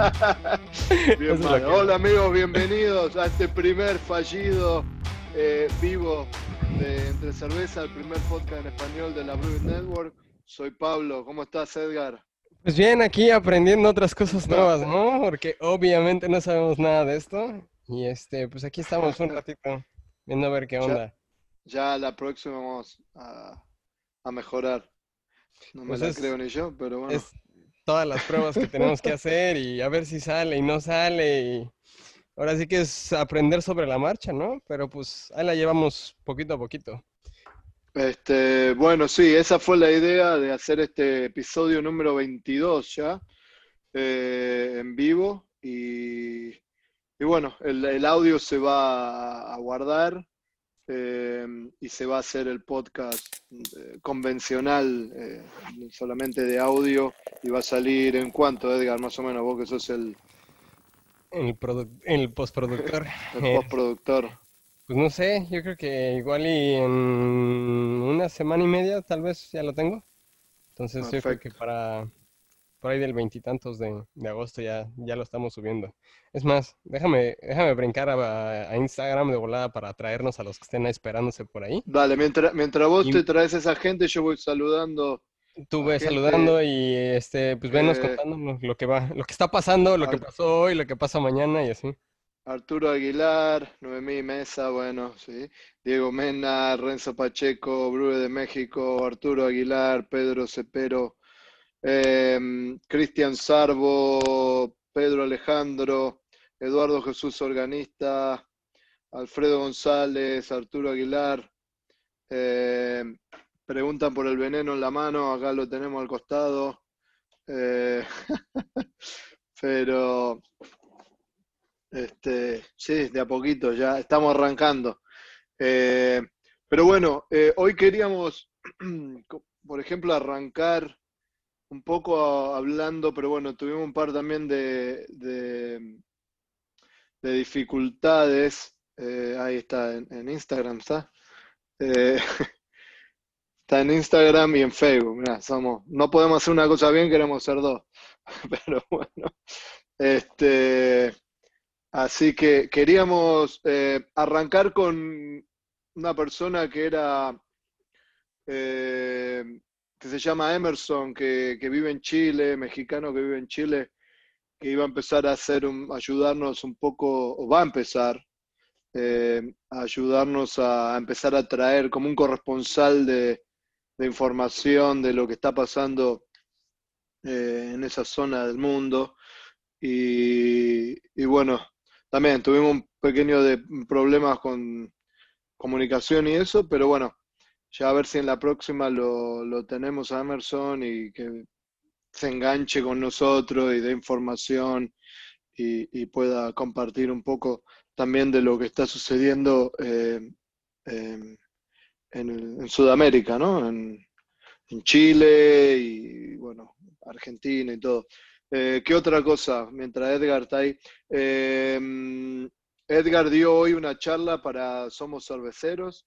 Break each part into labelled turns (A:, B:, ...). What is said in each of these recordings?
A: Hola amigos, bienvenidos a este primer fallido eh, vivo de Entre Cerveza, el primer podcast en español de la Brewing Network. Soy Pablo, ¿cómo estás Edgar?
B: Pues bien, aquí aprendiendo otras cosas nuevas, ¿no? Porque obviamente no sabemos nada de esto. Y este, pues aquí estamos un ratito viendo a ver qué onda.
A: Ya, la próxima vamos a, mejorar. No me pues la creo ni yo, pero bueno
B: todas las pruebas que tenemos que hacer y a ver si sale y no sale. Y ahora sí que es aprender sobre la marcha, ¿no? Pero pues ahí la llevamos poquito a poquito.
A: Este, bueno, sí, esa fue la idea de hacer este episodio número 22 ya, eh, en vivo. Y, y bueno, el, el, audio se va a guardar Em, y se va a hacer el podcast eh, convencional, eh, solamente de audio, y va a salir en cuánto, Edgar, más o menos, vos que sos el...
B: El, el postproductor.
A: el postproductor.
B: Pues no sé, yo creo que igual y en una semana y media tal vez ya lo tengo. Entonces yo creo que para por ahí del veintitantos de, agosto ya, ya lo estamos subiendo. Es más, déjame, déjame brincar a, Instagram de volada para traernos a los que estén esperándose por ahí.
A: Dale, mientras, mientras vos te traes a esa gente, yo voy saludando.
B: Tú ves saludando y este, pues venos eh, contando lo que va, lo que está pasando, lo que pasó hoy, lo que pasa mañana y así.
A: Arturo Aguilar, Noemí Mesa, bueno, sí. Diego Mena, Renzo Pacheco, Brue de México, Arturo Aguilar, Pedro Cepero, Em, Cristian Sarbo, Pedro Alejandro, Eduardo Jesús Organista, Alfredo González, Arturo Aguilar. Em, preguntan por el veneno en la mano, acá lo tenemos al costado. Eh, pero, este, sí, de a poquito, ya estamos arrancando. Eh, pero bueno, eh, hoy queríamos, por ejemplo, arrancar un poco hablando, pero bueno, tuvimos un par también de, de, dificultades. Eh, ahí está, en, Instagram está. Eh, está en Instagram y en Facebook. Somos, no podemos hacer una cosa bien, queremos hacer dos. Pero bueno. Este, así que queríamos eh, arrancar con una persona que era que se llama Emerson, que, vive en Chile, mexicano que vive en Chile, que iba a empezar a hacer ayudarnos un poco, o va a empezar eh, a ayudarnos a, empezar a traer como un corresponsal de, información de lo que está pasando eh, en esa zona del mundo. Y, y, bueno, también tuvimos un pequeño de problemas con comunicación y eso, pero bueno, ya a ver si en la próxima lo, tenemos a Emerson y que se enganche con nosotros y dé información y, pueda compartir un poco también de lo que está sucediendo eh, em, en, Sudamérica, ¿no? En, Chile y, bueno, Argentina y todo. Eh, ¿Qué otra cosa? Mientras Edgar está ahí. Em, Edgar dio hoy una charla para Somos Cerveceros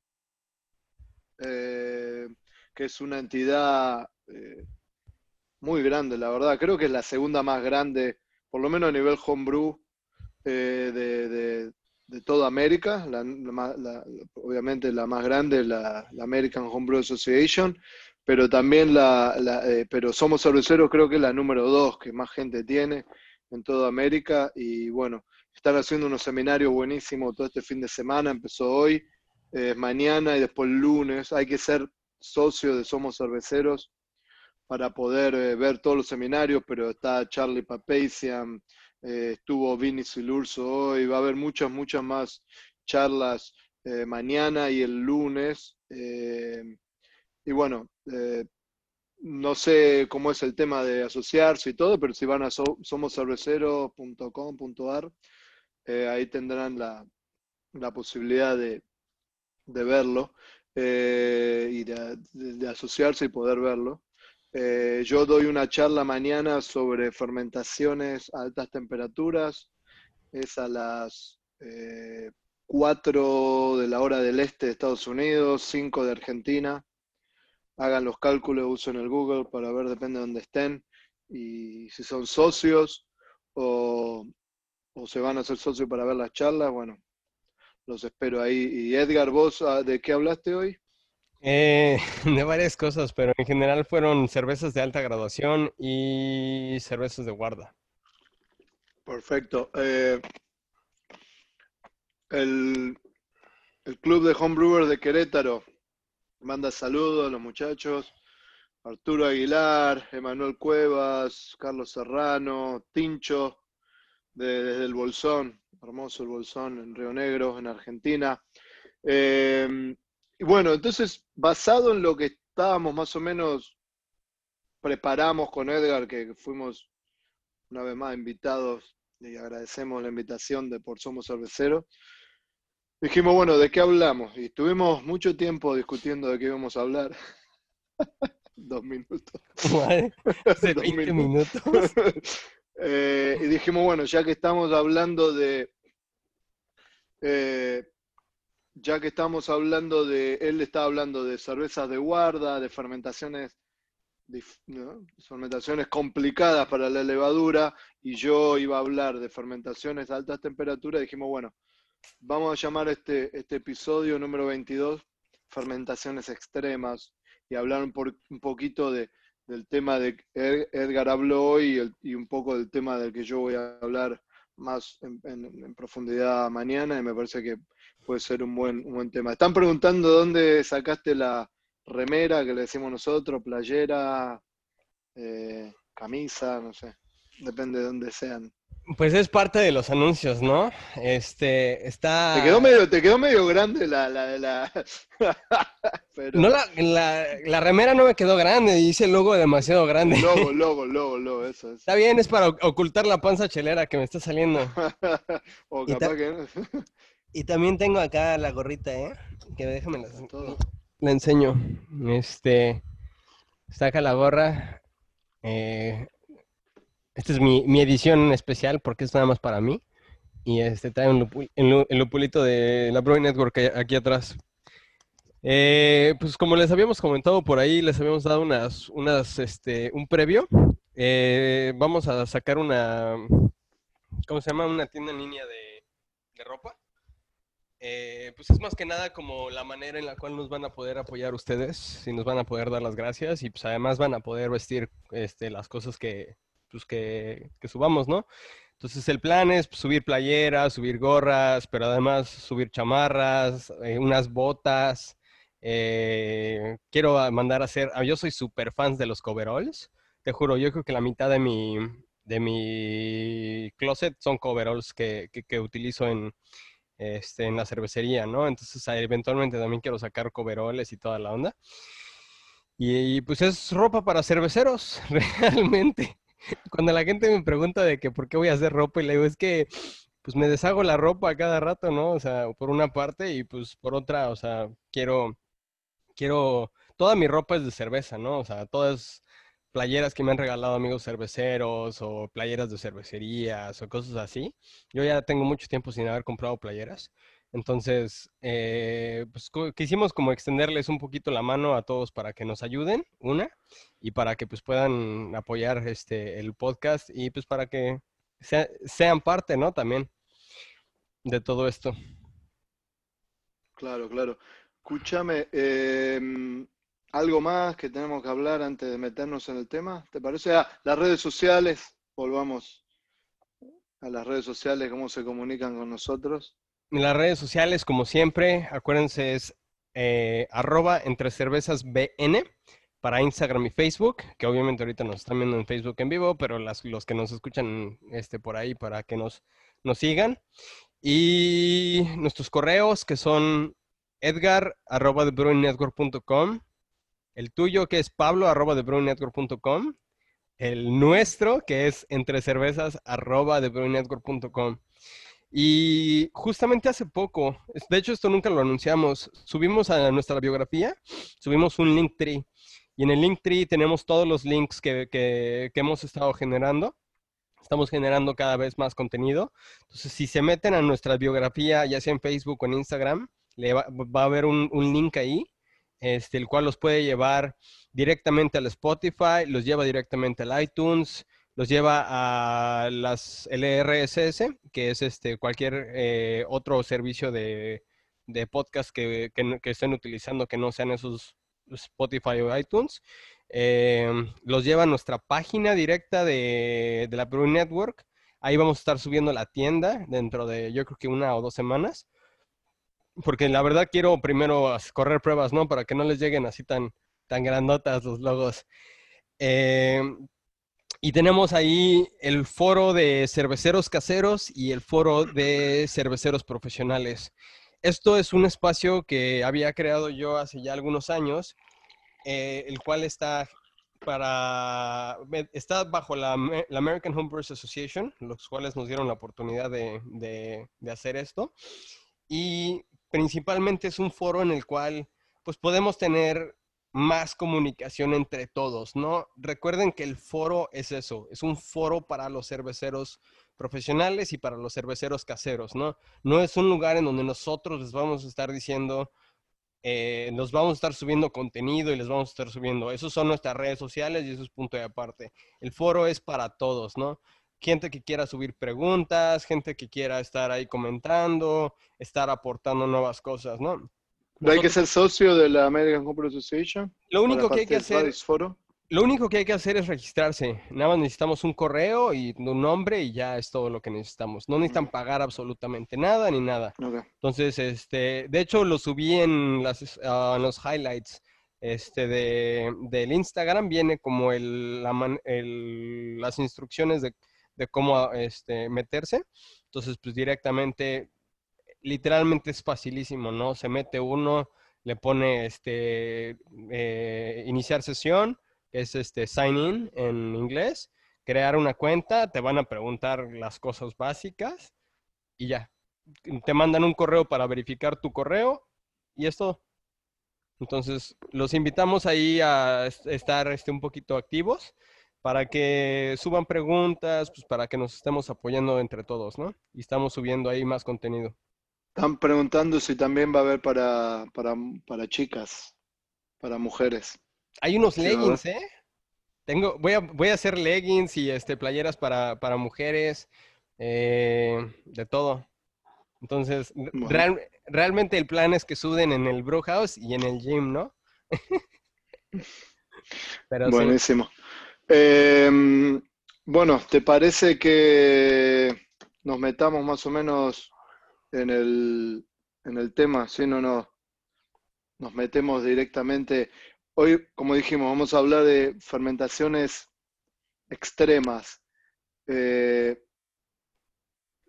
A: eh, que es una entidad eh, muy grande, la verdad. Creo que es la segunda más grande, por lo menos a nivel homebrew, eh, de, toda América. obviamente la más grande es la, American Homebrew Association, pero también la, pero Somos Cerveceros creo que es la número dos que más gente tiene en toda América. Y bueno, están haciendo unos seminarios buenísimos todo este fin de semana, empezó hoy eh, mañana y después lunes. Hay que ser socio de Somos Cerveceros para poder eh, ver todos los seminarios, pero está Charlie Papacian, eh, estuvo Vinny Silurso hoy, va a haber muchas, muchas más charlas mañana y el lunes. y bueno, no sé cómo es el tema de asociarse y todo, pero si van a somoscerveceros.com.ar, ahí tendrán la, la posibilidad de, de verlo eh, y de, asociarse y poder verlo. Eh, yo doy una charla mañana sobre fermentaciones a altas temperaturas. Es a las 4 eh, de la hora del este de Estados Unidos, 5 de Argentina. Hagan los cálculos, usen el Google para ver, depende de dónde estén. Y si son socios o, se van a hacer socios para ver las charlas, bueno, los espero ahí. Y Edgar, vos, ah, ¿de qué hablaste hoy?
B: Eh, de varias cosas, pero en general fueron cervezas de alta graduación y cervezas de guarda.
A: Perfecto. Eh, el, el, Club de Homebrewers de Querétaro manda saludos a los muchachos. Arturo Aguilar, Emanuel Cuevas, Carlos Serrano, Tincho, desde el Bolsón, hermoso el Bolsón en Río Negro, en Argentina. Eh, y bueno, entonces, basado en lo que estábamos más o menos, preparamos con Edgar, que fuimos una vez más invitados y agradecemos la invitación de Por Somos Cerveceros, dijimos, bueno, ¿de qué hablamos? Y estuvimos mucho tiempo discutiendo de qué íbamos a hablar. Dos minutos.
B: Dos 20 minutos.
A: Eh, y dijimos, bueno, ya que estamos hablando de eh, ya que estamos hablando de, él está hablando de cervezas de guarda, de fermentaciones, fermentaciones complicadas para la levadura, y yo iba a hablar de fermentaciones a altas temperaturas, dijimos, bueno, vamos a llamar este, este episodio número 22, fermentaciones extremas, y hablar un, un poquito de, del tema de Edgar habló hoy y, y un poco del tema del que yo voy a hablar más en, profundidad mañana y me parece que puede ser un buen, un buen tema. Están preguntando dónde sacaste la remera que le decimos nosotros, playera, eh, camisa, no sé, depende de dónde sean.
B: Pues es parte de los anuncios, ¿no? Este, está...
A: Te quedó medio, te quedó medio grande la... la, la...
B: No, la, la, remera no me quedó grande, dice el logo demasiado grande.
A: Logo, logo, logo, logo, eso es.
B: Está bien, es para ocultar la panza chelera que me está saliendo.
A: o capaz que...
B: y también tengo acá la gorrita, ¿eh? Que déjame la, la enseño. Este, saca la gorra. Eh, esta es mi, mi, edición especial porque es nada más para mí. Y este trae un el, lupulito de la Brewing Network aquí atrás. Eh, pues como les habíamos comentado por ahí, les habíamos dado unas, unas, este, un previo. Eh, vamos a sacar una, ¿cómo se llama? Una tienda en línea de, de ropa. Eh, pues es más que nada como la manera en la cual nos van a poder apoyar ustedes, y nos van a poder dar las gracias y pues además van a poder vestir este, las cosas que, pues, que, subamos, ¿no? Entonces el plan es subir playeras, subir gorras, pero además subir chamarras, eh, unas botas. Eh, quiero mandar a hacer, ah, yo soy súper fan de los coveralls, te juro, yo creo que la mitad de mi, de mi closet son coveralls que, que, utilizo en, este, en la cervecería, ¿no? Entonces eventualmente también quiero sacar coveralls y toda la onda. Y, y, pues es ropa para cerveceros, realmente. Cuando la gente me pregunta de que por qué voy a hacer ropa y le digo, es que pues me deshago la ropa a cada rato, ¿no? O sea, por una parte y pues por otra, o sea, quiero, quiero, toda mi ropa es de cerveza, ¿no? O sea, todas playeras que me han regalado amigos cerveceros o playeras de cervecerías o cosas así. Yo ya tengo mucho tiempo sin haber comprado playeras. Entonces, eh, pues quisimos como extenderles un poquito la mano a todos para que nos ayuden, una, y para que pues puedan apoyar este el podcast y pues para que sean parte, ¿no? También de todo esto.
A: Claro, claro. Escúchame, em, algo más que tenemos que hablar antes de meternos en el tema, ¿te parece? Ah, las redes sociales, volvamos a las redes sociales, cómo se comunican con nosotros.
B: En las redes sociales, como siempre, acuérdense, es eh, arroba entre cervezas BN para Instagram y Facebook, que obviamente ahorita nos están viendo en Facebook en vivo, pero las, los que nos escuchan este, por ahí para que nos, nos sigan. Y nuestros correos que son edgar arroba el tuyo que es pablo arroba el nuestro que es entre cervezas arroba y justamente hace poco, de hecho esto nunca lo anunciamos, subimos a nuestra biografía, subimos un link tree. Y en el link tree tenemos todos los links que, que, hemos estado generando. Estamos generando cada vez más contenido. Entonces, si se meten a nuestra biografía, ya sea en Facebook o en Instagram, le va, a haber un, un, link ahí, este, el cual los puede llevar directamente al Spotify, los lleva directamente al iTunes, los lleva a las LRSS, que es este cualquier eh, otro servicio de, podcast que, estén utilizando que no sean esos Spotify o iTunes. Eh, los lleva a nuestra página directa de, de la Brew Network. Ahí vamos a estar subiendo la tienda dentro de yo creo que una o dos semanas. Porque la verdad quiero primero correr pruebas, ¿no? Para que no les lleguen así tan, tan grandotas los logos. Eh, y tenemos ahí el foro de cerveceros caseros y el foro de cerveceros profesionales. Esto es un espacio que había creado yo hace ya algunos años, eh, el cual está para está bajo la, American Homebrewers Association, los cuales nos dieron la oportunidad de, de, hacer esto. Y principalmente es un foro en el cual pues podemos tener más comunicación entre todos, ¿no? Recuerden que el foro es eso, es un foro para los cerveceros profesionales y para los cerveceros caseros, ¿no? No es un lugar en donde nosotros les vamos a estar diciendo, eh, nos vamos a estar subiendo contenido y les vamos a estar subiendo. Esos son nuestras redes sociales y eso es punto de aparte. El foro es para todos, ¿no? Gente que quiera subir preguntas, gente que quiera estar ahí comentando, estar aportando nuevas cosas, ¿no?
A: Hay que ser socio de la American Computer Association?
B: Lo único que hay que hacer... Lo único que hay que hacer es registrarse. Nada más necesitamos un correo y un nombre y ya es todo lo que necesitamos. No necesitan pagar absolutamente nada ni nada. Entonces, este, de hecho, lo subí en, las, ah, los highlights este, de, del Instagram. Viene como el, las instrucciones de, de cómo este, meterse. Entonces, pues directamente literalmente es facilísimo, ¿no? Se mete uno, le pone este eh, iniciar sesión, es este sign in en inglés, crear una cuenta, te van a preguntar las cosas básicas y ya. Te mandan un correo para verificar tu correo y esto. Entonces, los invitamos ahí a estar este, un poquito activos para que suban preguntas, pues para que nos estemos apoyando entre todos, ¿no? Y estamos subiendo ahí más contenido.
A: Están preguntando si también va a haber para, para, chicas, para mujeres.
B: Hay unos leggings, ¿eh? Tengo, voy a, voy a hacer leggings y este, playeras para, mujeres, eh, de todo. Entonces, realmente el plan es que suden en el brew house y en el gym, ¿no?
A: Buenísimo. Em, bueno, ¿te parece que nos metamos más o menos en el, en el tema, si no, no nos metemos directamente. Hoy, como dijimos, vamos a hablar de fermentaciones extremas. Eh,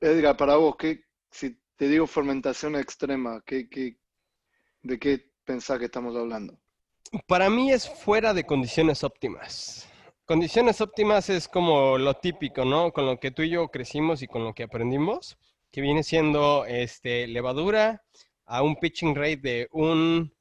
A: Edgar, para vos, ¿qué, si te digo fermentación extrema, ¿qué, qué, de qué pensás que estamos hablando?
B: Para mí es fuera de condiciones óptimas. Condiciones óptimas es como lo típico, ¿no? Con lo que tú y yo crecimos y con lo que aprendimos que viene siendo este, levadura a un pitching rate de un,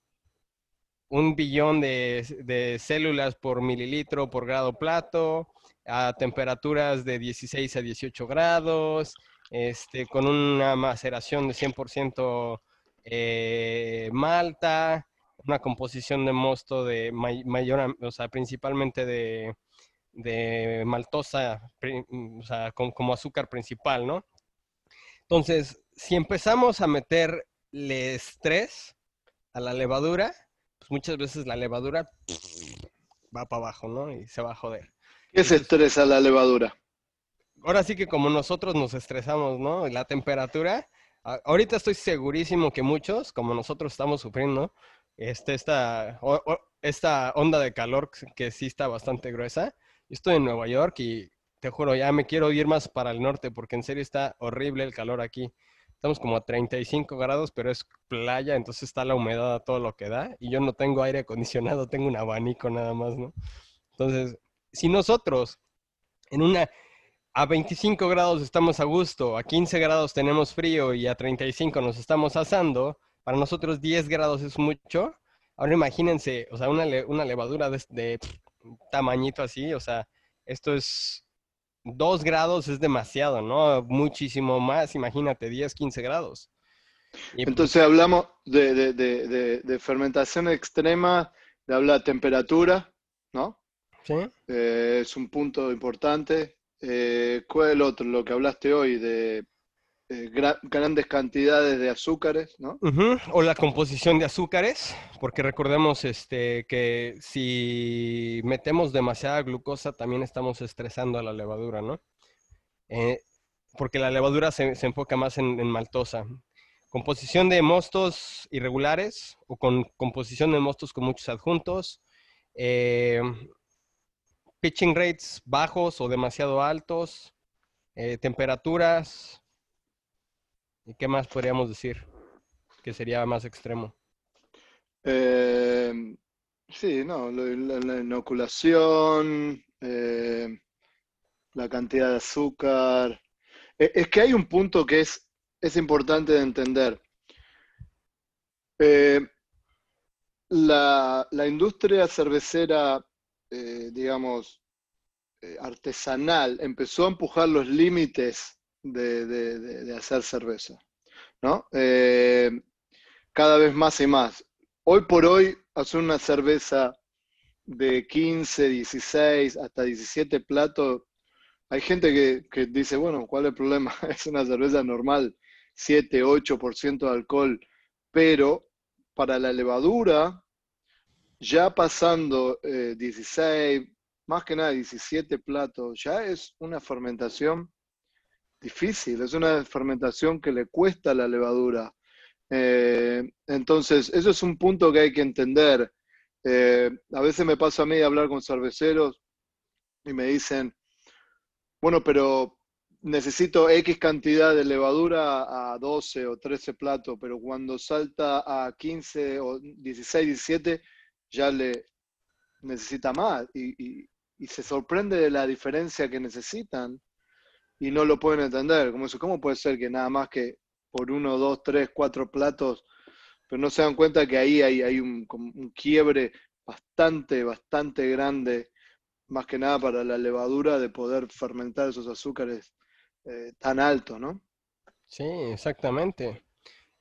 B: un billón de, células por mililitro por grado plato, a temperaturas de 16 a 18 grados, este, con una maceración de 100% eh, malta, una composición de mosto de mayor, o sea, principalmente de, de maltosa, o sea, como azúcar principal, ¿no? Entonces, si empezamos a meterle estrés a la levadura, pues muchas veces la levadura va para abajo, ¿no? Y se va a joder.
A: ¿Qué es estrés a la levadura?
B: Ahora sí que como nosotros nos estresamos, ¿no? La temperatura, ahorita estoy segurísimo que muchos, como nosotros estamos sufriendo, este, esta, esta onda de calor que sí está bastante gruesa. Yo estoy en Nueva York y te juro, ya me quiero ir más para el norte porque en serio está horrible el calor aquí. Estamos como a 35 grados, pero es playa, entonces está la humedad a todo lo que da y yo no tengo aire acondicionado, tengo un abanico nada más, ¿no? Entonces, si nosotros en una a 25 grados estamos a gusto, a 15 grados tenemos frío y a 35 nos estamos asando, para nosotros 10 grados es mucho. Ahora imagínense, o sea, una, levadura de, de tamañito así, o sea, esto es Dos grados es demasiado, ¿no? Muchísimo más, imagínate, 10, 15 grados.
A: Pues Entonces hablamos de, fermentación extrema, de habla de temperatura, ¿no? Eh, es un punto importante. Eh, ¿Cuál es el otro? Lo que hablaste hoy de eh, grandes cantidades de azúcares, ¿no?
B: O la composición de azúcares, porque recordemos este, que si metemos demasiada glucosa también estamos estresando a la levadura, ¿no? porque la levadura se, enfoca más en, maltosa. Composición de mostos irregulares o con composición de mostos con muchos adjuntos. Eh, pitching rates bajos o demasiado altos. Eh, temperaturas. ¿Y qué más podríamos decir? Que sería más extremo.
A: Eh, sí, no, la, inoculación, la cantidad de azúcar. Es que hay un punto que es es importante de entender. Eh, la, industria cervecera, eh, digamos, eh, artesanal, empezó a empujar los límites de, hacer cerveza, ¿no? cada vez más y más. Hoy por hoy, hacer una cerveza de 15, 16, hasta 17 platos, hay gente que, que dice, bueno, ¿cuál es el problema? es una cerveza normal 7, 8% de alcohol, pero para la levadura, ya pasando 16, eh, más que nada 17 platos, ya es una fermentación difícil, es una fermentación que le cuesta la levadura. Eh, entonces, eso es un punto que hay que entender. Eh, a veces me pasa a mí hablar con cerveceros y me dicen, bueno, pero necesito X cantidad de levadura a 12 o 13 platos, pero cuando salta a 15 o 16, 17, ya le necesita más y, se sorprende de la diferencia que necesitan y no lo pueden entender. Como eso, ¿Cómo puede ser que nada más que por uno, dos, tres, cuatro platos, pero no se dan cuenta que ahí hay, hay un, quiebre bastante, bastante grande, más que nada para la levadura, de poder fermentar esos azúcares eh, tan alto, ¿no?
B: Sí, exactamente.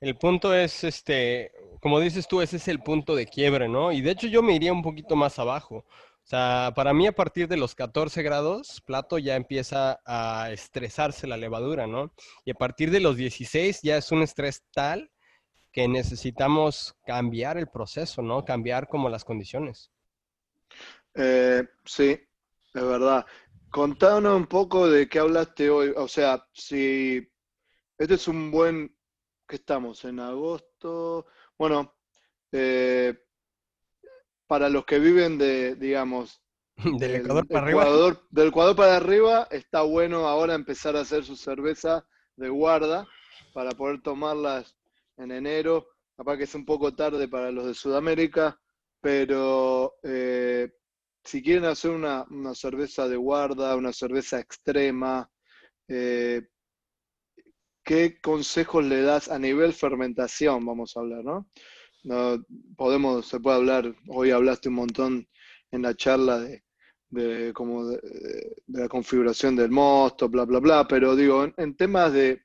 B: El punto es, este, como dices tú, ese es el punto de quiebre, ¿no? Y de hecho yo me iría un poquito más abajo. O sea, para mí a partir de los 14 grados, plato ya empieza a estresarse la levadura, ¿no? Y a partir de los 16 ya es un estrés tal que necesitamos cambiar el proceso, ¿no? Cambiar como las condiciones.
A: Eh, sí, es verdad. Contanos un poco de qué hablaste hoy. O sea, si este es un buen, ¿qué estamos? En agosto. Bueno, eh, para los que viven de, digamos,
B: del Ecuador para arriba.
A: Del Ecuador para arriba, está bueno ahora empezar a hacer su cerveza de guarda para poder tomarlas en enero. Capaz que es un poco tarde para los de Sudamérica, pero eh, si quieren hacer una, cerveza de guarda, una cerveza extrema, eh, ¿qué consejos le das a nivel fermentación? Vamos a hablar, ¿no? No podemos, se puede hablar, hoy hablaste un montón en la charla de, como de, la configuración del mosto, bla, bla, bla, pero digo, en, temas de,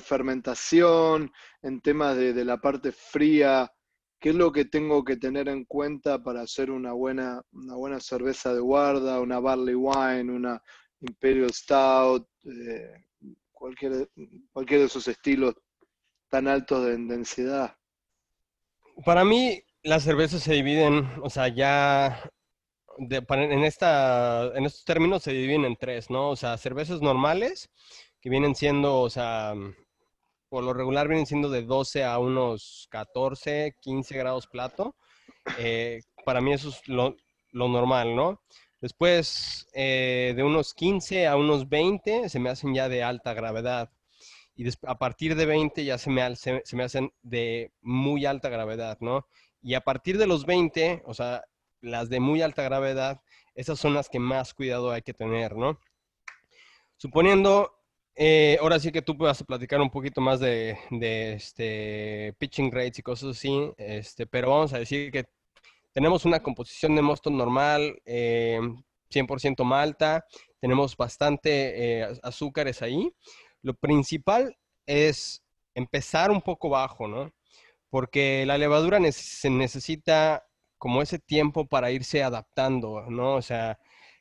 A: fermentación, en temas de, la parte fría, ¿Qué es lo que tengo que tener en cuenta para hacer una buena, una buena cerveza de guarda, una barley wine, una imperial stout, eh, cualquier, cualquier de esos estilos tan altos de densidad?
B: Para mí, las cervezas se dividen, o sea, ya en, esta, en estos términos se dividen en tres, ¿no? O sea, cervezas normales, que vienen siendo, o sea, por lo regular vienen siendo de 12 a unos 14, 15 grados plato. Eh, para mí eso es lo, normal, ¿no? Después, eh, de unos 15 a unos 20 se me hacen ya de alta gravedad. Y a partir de 20 ya se me, se, me hacen de muy alta gravedad, ¿no? Y a partir de los 20, o sea, las de muy alta gravedad, esas son las que más cuidado hay que tener, ¿no? Suponiendo eh, ahora sí que tú vas a platicar un poquito más de, este, pitching rates y cosas así, este, pero vamos a decir que tenemos una composición de mosto normal, 100% eh, malta, tenemos bastante eh, azúcares ahí. Lo principal es empezar un poco bajo, ¿no? Porque la levadura se necesita como ese tiempo para irse adaptando, ¿no? O sea,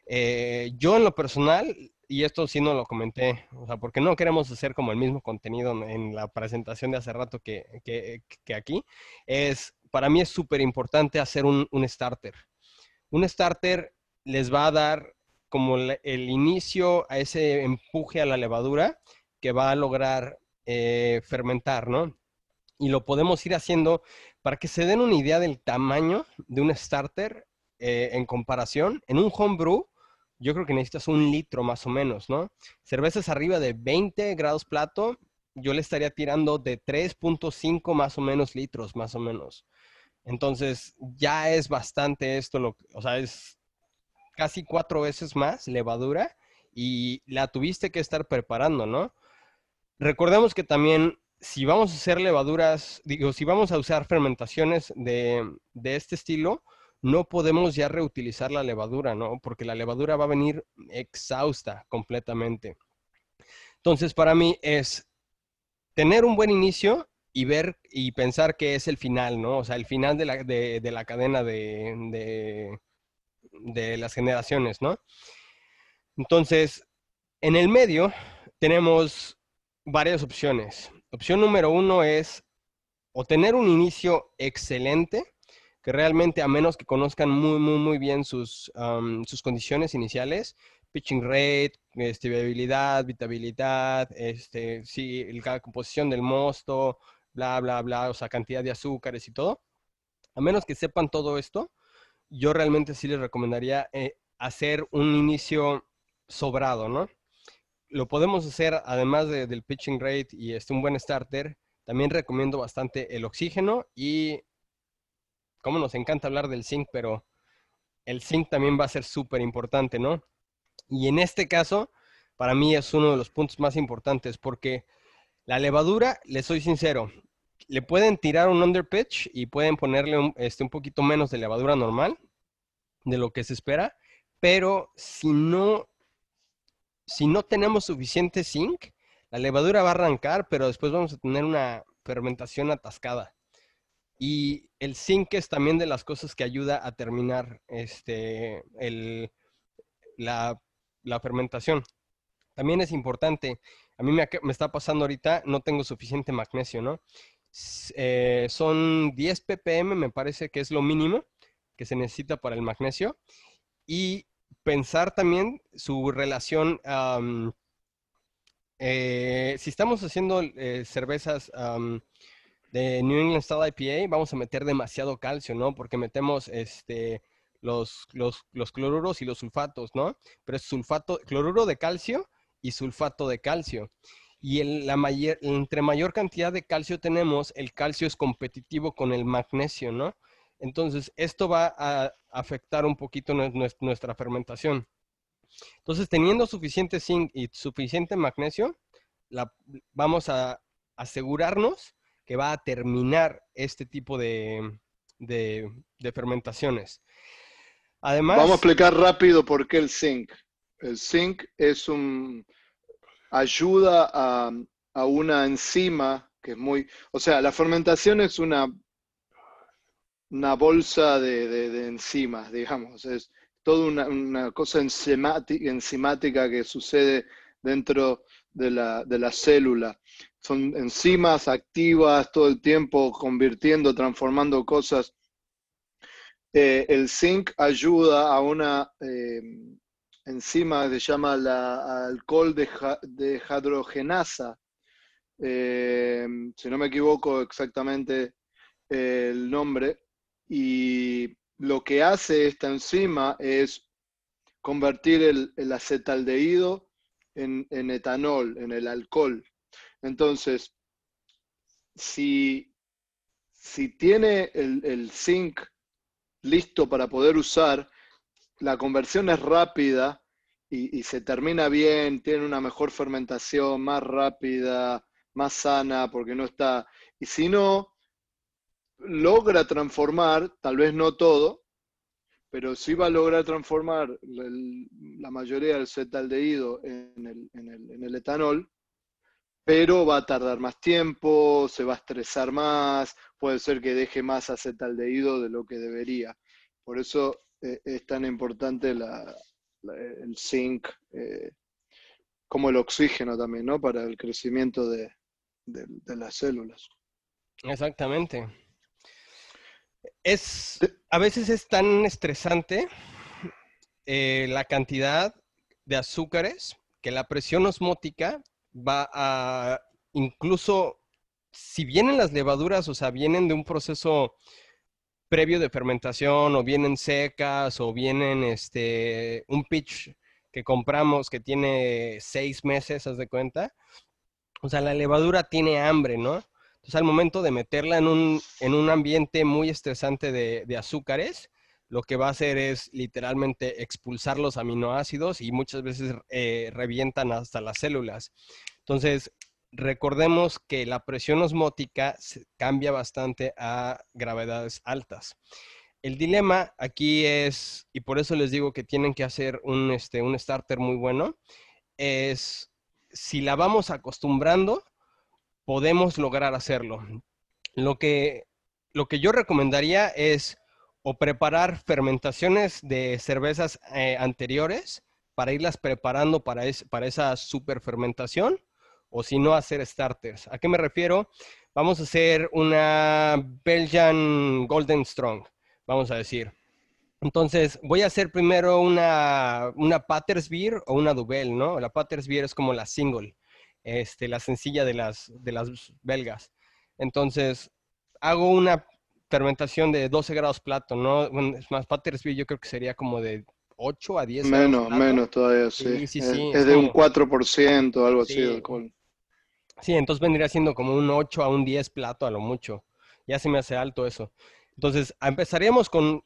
B: Eh, yo en lo personal, y esto sí no lo comenté, o sea, porque no queremos hacer como el mismo contenido en la presentación de hace rato que, que, aquí, es, para mí es súper importante hacer un, un, starter. Un starter les va a dar como el inicio a ese empuje a la levadura que va a lograr eh, fermentar, ¿no? Y lo podemos ir haciendo para que se den una idea del tamaño de un starter eh, en comparación. En un homebrew, yo creo que necesitas un litro más o menos, ¿no? Cervezas arriba de 20 grados plato, yo le estaría tirando de 3.5 más o menos litros, más o menos. Entonces, ya es bastante esto, lo, o sea, es casi cuatro veces más levadura y la tuviste que estar preparando, ¿no? Recordemos que también si vamos a hacer levaduras, digo, si vamos a usar fermentaciones de, este estilo, no podemos ya reutilizar la levadura, ¿no? Porque la levadura va a venir exhausta completamente. Entonces, para mí es tener un buen inicio y ver y pensar que es el final, ¿no? O sea, el final de la, de, la cadena de, de las generaciones, ¿no? Entonces, en el medio tenemos varias opciones. Opción número uno es o tener un inicio excelente, que realmente a menos que conozcan muy, muy, muy bien sus, sus condiciones iniciales, pitching rate, este, vitabilidad, este, sí, la composición del mosto, bla, bla, bla, o sea, cantidad de azúcares y todo. A menos que sepan todo esto, yo realmente sí les recomendaría eh, hacer un inicio sobrado, ¿no? Lo podemos hacer además del pitching rate y este, un buen starter. También recomiendo bastante el oxígeno y como nos encanta hablar del zinc, pero el zinc también va a ser súper importante, ¿no? Y en este caso, para mí es uno de los puntos más importantes porque la levadura, le soy sincero, le pueden tirar un underpitch y pueden ponerle un, este, un poquito menos de levadura normal de lo que se espera, pero si no si no tenemos suficiente zinc, la levadura va a arrancar, pero después vamos a tener una fermentación atascada. Y el zinc es también de las cosas que ayuda a terminar este, la, fermentación. También es importante, a mí me, está pasando ahorita, no tengo suficiente magnesio, ¿no? Eh, son 10 ppm, me parece que es lo mínimo que se necesita para el magnesio. Y pensar también su relación, eh, si estamos haciendo eh, cervezas de New England Style IPA, vamos a meter demasiado calcio, ¿no? Porque metemos este, los, los, los cloruros y los sulfatos, ¿no? Pero es sulfato, cloruro de calcio y sulfato de calcio. Y el, la mayor, entre mayor cantidad de calcio tenemos, el calcio es competitivo con el magnesio, ¿no? Entonces, esto va a afectar un poquito nuestra fermentación. Entonces, teniendo suficiente zinc y suficiente magnesio, vamos a asegurarnos que va a terminar este tipo de, fermentaciones.
A: Además, vamos a explicar rápido por qué el zinc. El zinc es un ayuda a, a una enzima que es muy, o sea, la fermentación es una una bolsa de, enzimas, digamos. Es toda una, cosa enzimática, que sucede dentro de la, célula. Son enzimas activas todo el tiempo, convirtiendo, transformando cosas. Eh, el zinc ayuda a una eh, enzima que se llama la alcohol de, de. Eh, si no me equivoco exactamente el nombre, y lo que hace esta enzima es convertir el, acetaldehído en, etanol, en el alcohol. Entonces, si, tiene el, zinc listo para poder usar, la conversión es rápida y, y, se termina bien, tiene una mejor fermentación, más rápida, más sana, porque no está... Y si no, logra transformar, tal vez no todo, pero sí va a lograr transformar la mayoría del cetaldehído en el, en, el, etanol, pero va a tardar más tiempo, se va a estresar más, puede ser que deje más acetaldehído de lo que debería. Por eso eh, es tan importante el zinc, eh, como el oxígeno también, ¿no? Para el crecimiento de, las células.
B: Exactamente. Es, a veces es tan estresante eh, la cantidad de azúcares que la presión osmótica va a incluso, si vienen las levaduras, o sea, vienen de un proceso previo de fermentación o vienen secas o vienen este, un pitch que compramos que tiene seis meses, haz de cuenta. O sea, la levadura tiene hambre, ¿no? Entonces, al momento de meterla en un, en un ambiente muy estresante de, azúcares, lo que va a hacer es literalmente expulsar los aminoácidos y muchas veces eh, revientan hasta las células. Entonces, recordemos que la presión osmótica cambia bastante a gravedades altas. El dilema aquí es, y por eso les digo que tienen que hacer un, este, un starter muy bueno, es si la vamos acostumbrando, podemos lograr hacerlo. Lo que, lo que yo recomendaría es o preparar fermentaciones de cervezas eh, anteriores para irlas preparando para, para esa superfermentación o si no hacer starters. ¿A qué me refiero? Vamos a hacer una Belgian Golden Strong, vamos a decir. Entonces, voy a hacer primero una, una Patters Beer o una Duvel, ¿no? La Patters Beer es como la single, este, la sencilla de las, de las belgas. Entonces, hago una fermentación de 12 grados plato, ¿no? es más, Patters Beer yo creo que sería como de 8 a 10
A: Menos, menos todavía, sí. sí, sí, es, de un 4%, algo así de alcohol.
B: Sí, entonces vendría siendo como un 8 a un 10 plato a lo mucho. Ya se me hace alto eso. Entonces, empezaríamos con,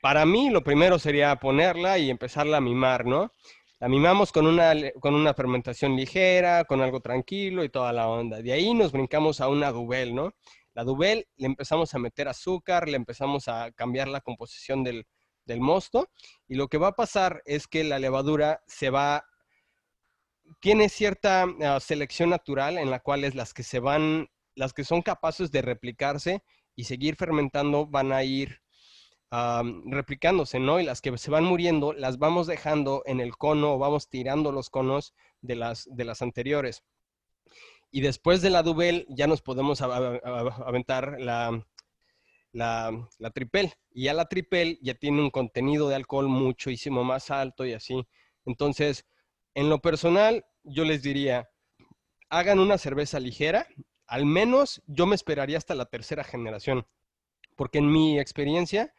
B: para mí lo primero sería ponerla y empezarla a mimar, ¿no? La mimamos con una, con una fermentación ligera, con algo tranquilo y toda la onda. De ahí nos brincamos a una duvel, ¿no? La duvel le empezamos a meter azúcar, le empezamos a cambiar la composición del, del mosto y lo que va a pasar es que la levadura se va tiene cierta ah, selección natural en la cual es las que se van, las que son capaces de replicarse y seguir fermentando van a ir replicándose, ¿no? Y las que se van muriendo las vamos dejando en el cono o vamos tirando los conos de las, de las anteriores. Y después de la Duvel ya nos podemos aventar la, la, la tripel. Y ya la tripel ya tiene un contenido de alcohol muchísimo más alto y así. Entonces, en lo personal, yo les diría, hagan una cerveza ligera, al menos yo me esperaría hasta la tercera generación, porque en mi experiencia,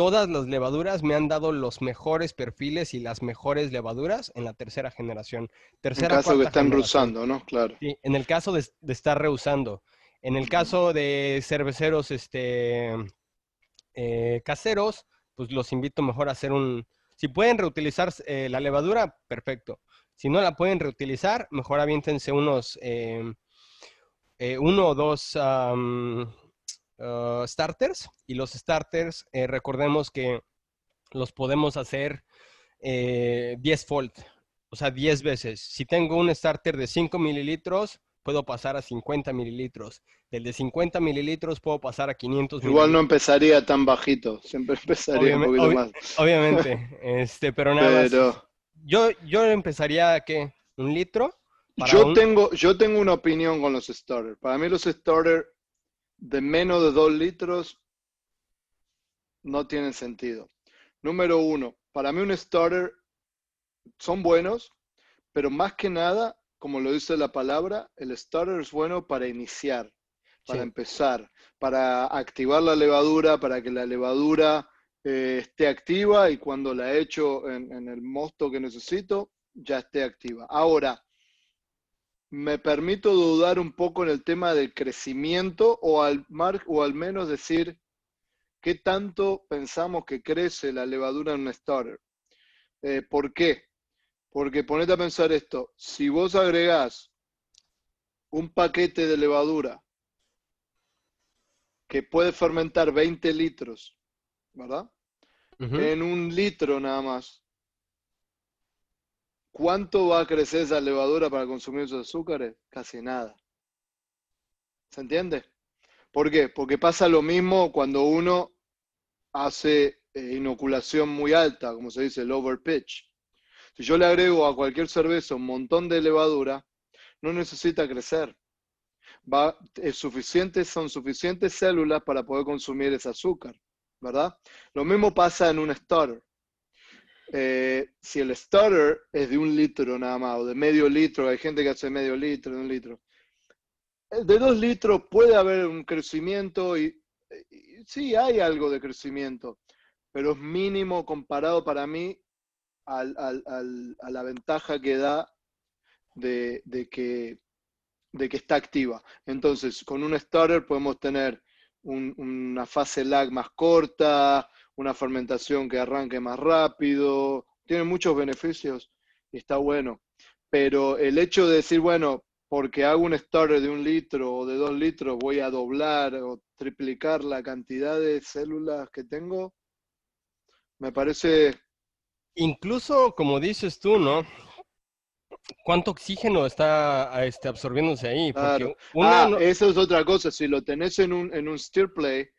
B: todas las levaduras me han dado los mejores perfiles y las mejores levaduras en la tercera generación. Tercera,
A: en el caso que están reusando, ¿no? Claro.
B: Sí, en el caso de, estar reusando. En el caso de cerveceros este, eh, caseros, pues los invito mejor a hacer un, si pueden reutilizar eh, la levadura, perfecto. Si no la pueden reutilizar, mejor aviéntense unos, eh, uno o dos uh, starters. Y los starters, eh, recordemos que los podemos hacer 10 fold, o sea, 10 veces. Si tengo un starter de 5 mililitros, puedo pasar a 50 mililitros. Del de 50 mililitros puedo pasar a 500
A: Igual no empezaría tan bajito, siempre empezaría un poquito más.
B: Obviamente, este, pero nada más. Yo, yo empezaría a qué? ¿Un litro?
A: Yo, tengo, yo tengo una opinión con los starters. Para mí los starters de menos de 2 litros no tienen sentido. Número uno, para mí un starter son buenos, pero más que nada como lo dice la palabra, el starter es bueno para iniciar, para empezar, para activar la levadura, para que la levadura eh, esté activa y cuando la he hecho en, el mosto que necesito, ya esté activa. Ahora, me permito dudar un poco en el tema del crecimiento o al, o al menos decir qué tanto pensamos que crece la levadura en un starter. Eh, ¿Por qué? Porque ponete a pensar esto, si vos agregás un paquete de levadura que puede fermentar 20 litros, ¿verdad? En un litro nada más. ¿Cuánto va a crecer esa levadura para consumir esos azúcares? Casi nada. ¿Se entiende? ¿Por qué? Porque pasa lo mismo cuando uno hace eh, inoculación muy alta, como se dice, el overpitch Si yo le agrego a cualquier cerveza un montón de levadura, no necesita crecer. Es suficiente, son suficientes células para poder consumir ese azúcar, ¿verdad? Lo mismo pasa en un starter. Eh, si el starter es de un litro nada más, o de medio litro, hay gente que hace medio litro, de un litro. De dos litros puede haber un crecimiento y, sí hay algo de crecimiento, pero es mínimo comparado para mí a la ventaja que da de que está activa. Entonces, con un starter podemos tener una fase lag más corta, una fermentación que arranque más rápido, tiene muchos beneficios y está bueno. Pero el hecho de decir, bueno, porque hago un starter de un litro o de dos litros, voy a doblar o triplicar la cantidad de células que tengo, me parece...
B: Incluso, como dices tú, ¿no? ¿Cuánto oxígeno está este, absorbiéndose ahí?
A: Porque ah, eso es otra cosa. Si lo tenés en un, en un steer play,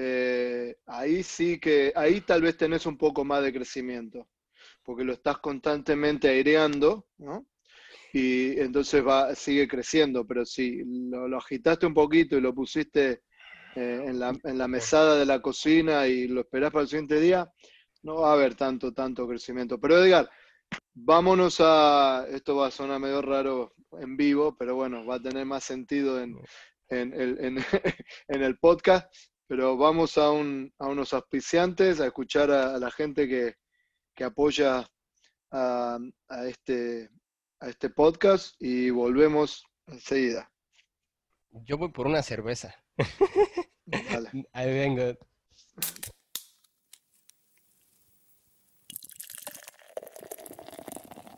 A: eh, ahí sí que, ahí tal vez tenés un poco más de crecimiento, porque lo estás constantemente aireando, ¿no? Y entonces va, sigue creciendo, pero si lo, agitaste un poquito y lo pusiste eh, en, la, en, la, mesada de la cocina y lo esperás para el siguiente día, no va a haber tanto, tanto crecimiento. Pero Edgar, vámonos a, esto va a sonar medio raro en vivo, pero bueno, va a tener más sentido en, en, en, en el podcast pero vamos a, un, a unos auspiciantes, a escuchar a, la gente que, que apoya a, a, este, a este podcast y volvemos enseguida.
B: Yo voy por una cerveza. Ahí vengo.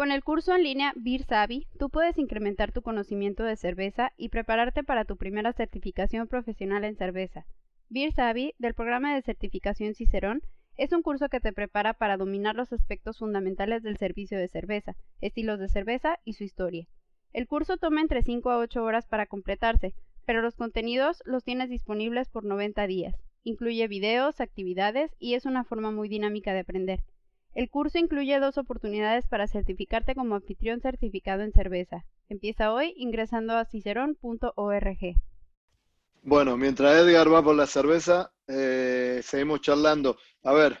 C: Con el curso en línea Beer Savvy, tú puedes incrementar tu conocimiento de cerveza y prepararte para tu primera certificación profesional en cerveza. Beer Savvy, del programa de certificación Cicerón, es un curso que te prepara para dominar los aspectos fundamentales del servicio de cerveza, estilos de cerveza y su historia. El curso toma entre 5 a 8 horas para completarse, pero los contenidos los tienes disponibles por 90 días. Incluye videos, actividades y es una forma muy dinámica de aprender. El curso incluye dos oportunidades para certificarte como anfitrión certificado en cerveza. Empieza hoy ingresando a cicerón.org.
A: Bueno, mientras Edgar va por la cerveza, eh, seguimos charlando. A ver,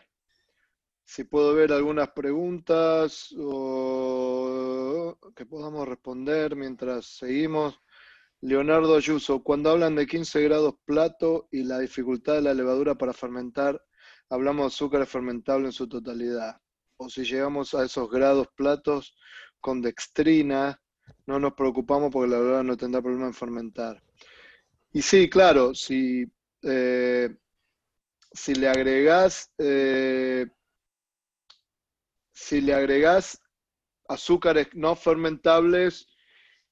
A: si puedo ver algunas preguntas o que podamos responder mientras seguimos. Leonardo Ayuso, cuando hablan de 15 grados plato y la dificultad de la levadura para fermentar, hablamos de azúcar fermentable en su totalidad. O si llegamos a esos grados platos con dextrina, no nos preocupamos porque la verdad no tendrá problema en fermentar. Y sí, claro, si, eh, si le agregás eh, si le agregás azúcares no fermentables,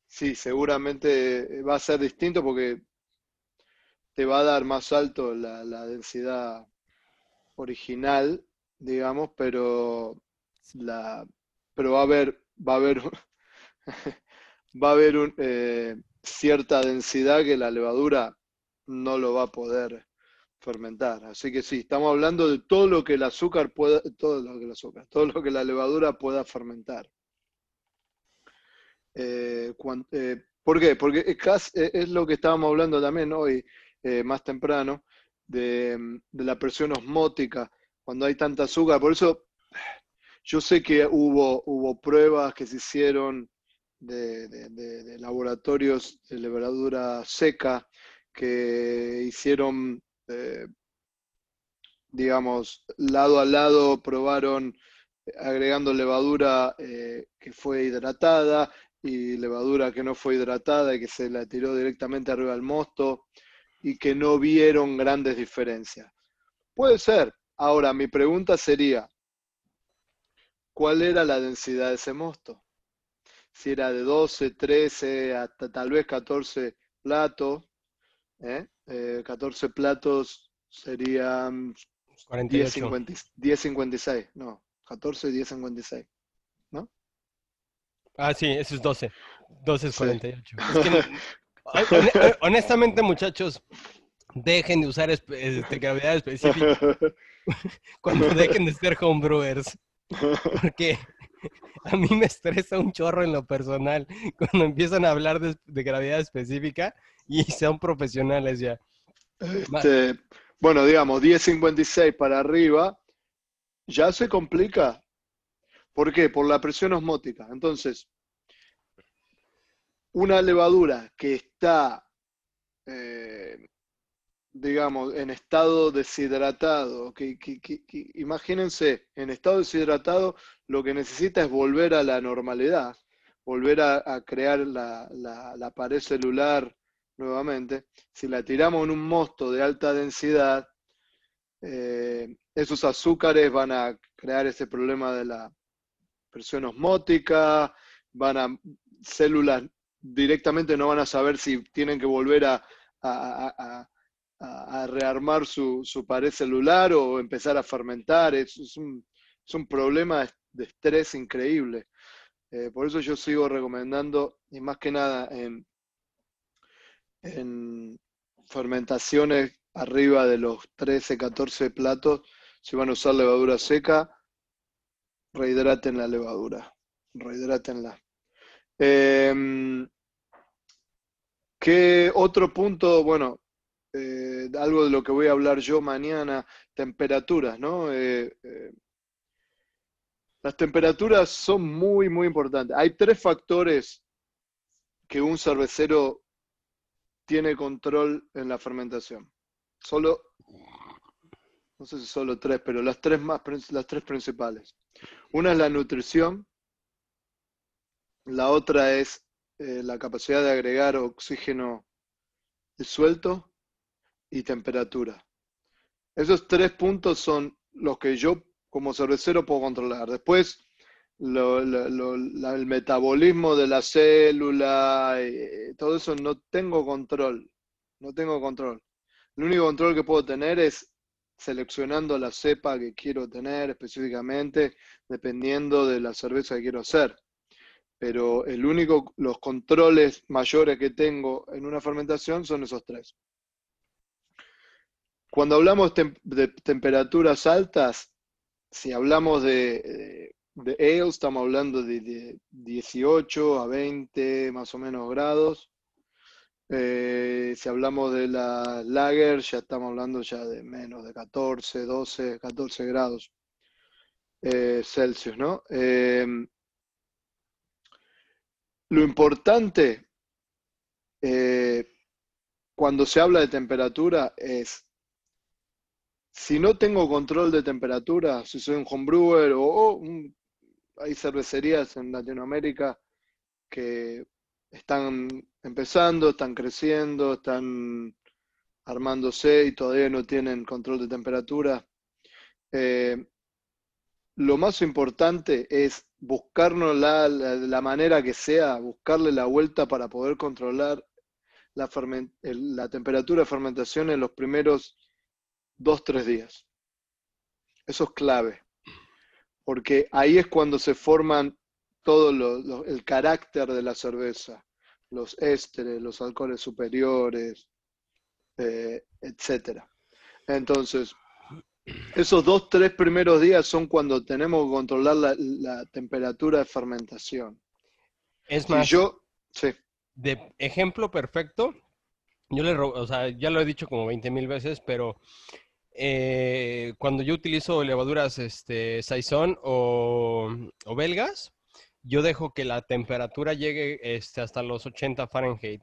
A: sí, seguramente va a ser distinto porque te va a dar más alto la, la densidad original, digamos, pero la pero va a haber va a haber va a haber eh, cierta densidad que la levadura no lo va a poder fermentar. Así que sí, estamos hablando de todo lo que el azúcar pueda, todo lo que el azúcar, todo lo que la levadura pueda fermentar. Eh, eh, ¿Por qué? Porque es, lo que estábamos hablando también hoy, más temprano, de, la presión osmótica, cuando hay tanta azúcar. Por eso yo sé que hubo, hubo pruebas que se hicieron de, laboratorios de levadura seca que hicieron, eh, digamos, lado a lado, probaron agregando levadura eh, que fue hidratada y levadura que no fue hidratada y que se la tiró directamente arriba del mosto y que no vieron grandes diferencias. Puede ser. Ahora, mi pregunta sería, ¿cuál era la densidad de ese mosto? si era de 12, 13, hasta tal vez 14 platos. 14 ¿eh? platos serían 10.56, no, 14, 10.56, ¿no?
B: Ah, sí, eso es 12. 12 es 48. honestamente, muchachos, dejen de usar este, gravedad específica cuando dejen de ser homebrewers. Porque a mí me estresa un chorro en lo personal cuando empiezan a hablar de, gravedad específica y son profesionales ya.
A: Este, bueno, digamos, 10.56 para arriba, ya se complica. ¿Por qué? Por la presión osmótica. Entonces, una levadura que está, eh, digamos, en estado deshidratado, imagínense, en estado deshidratado lo que necesita es volver a la normalidad, volver a, crear la, pared celular nuevamente. Si la tiramos en un mosto de alta densidad, eh, esos azúcares van a crear ese problema de la presión osmótica, van a células directamente no van a saber si tienen que volver a, rearmar su, pared celular o empezar a fermentar. Es, un, problema de estrés increíble. Eh, por eso yo sigo recomendando, y más que nada en, en fermentaciones arriba de los 13, 14 platos, si van a usar levadura seca, rehidraten la levadura, rehidratenla. Em, ¿Qué otro punto? Bueno, eh, algo de lo que voy a hablar yo mañana, temperaturas, ¿no? Eh, eh, las temperaturas son muy, muy importantes. Hay tres factores que un cervecero tiene control en la fermentación. Solo, no sé si solo tres, pero las tres, más, las tres principales. Una es la nutrición, la otra es eh, la capacidad de agregar oxígeno suelto y temperatura. Esos tres puntos son los que yo como cervecero puedo controlar. Después, el metabolismo de la célula, eh, todo eso no tengo control. No tengo control. El único control que puedo tener es seleccionando la cepa que quiero tener específicamente, dependiendo de la cerveza que quiero hacer pero el único, los controles mayores que tengo en una fermentación son esos tres. Cuando hablamos de temperaturas altas, si hablamos de, de, ale, estamos hablando de, 18 a 20 más o menos grados. Eh, si hablamos de la lager, ya estamos hablando ya de menos de 14, 12, 14 grados eh, Celsius, ¿no? Eh, lo importante eh, cuando se habla de temperatura es, si no tengo control de temperatura, si soy un homebrewer o, hay cervecerías en Latinoamérica que están empezando, están creciendo, están armándose y todavía no tienen control de temperatura. Eh, lo más importante es buscarnos la, la, manera que sea, buscarle la vuelta para poder controlar la, la temperatura de fermentación en los primeros dos, tres días. Eso es clave, porque ahí es cuando se forman todo el carácter de la cerveza, los ésteres, los alcoholes superiores, eh, etc. Entonces, esos dos, tres primeros días son cuando tenemos que controlar la, temperatura de fermentación.
B: Es más, yo, sí. de ejemplo perfecto, yo le, o sea, ya lo he dicho como 20 mil veces, pero eh, cuando yo utilizo levaduras este, Saison o, belgas, yo dejo que la temperatura llegue este, hasta los 80 Fahrenheit,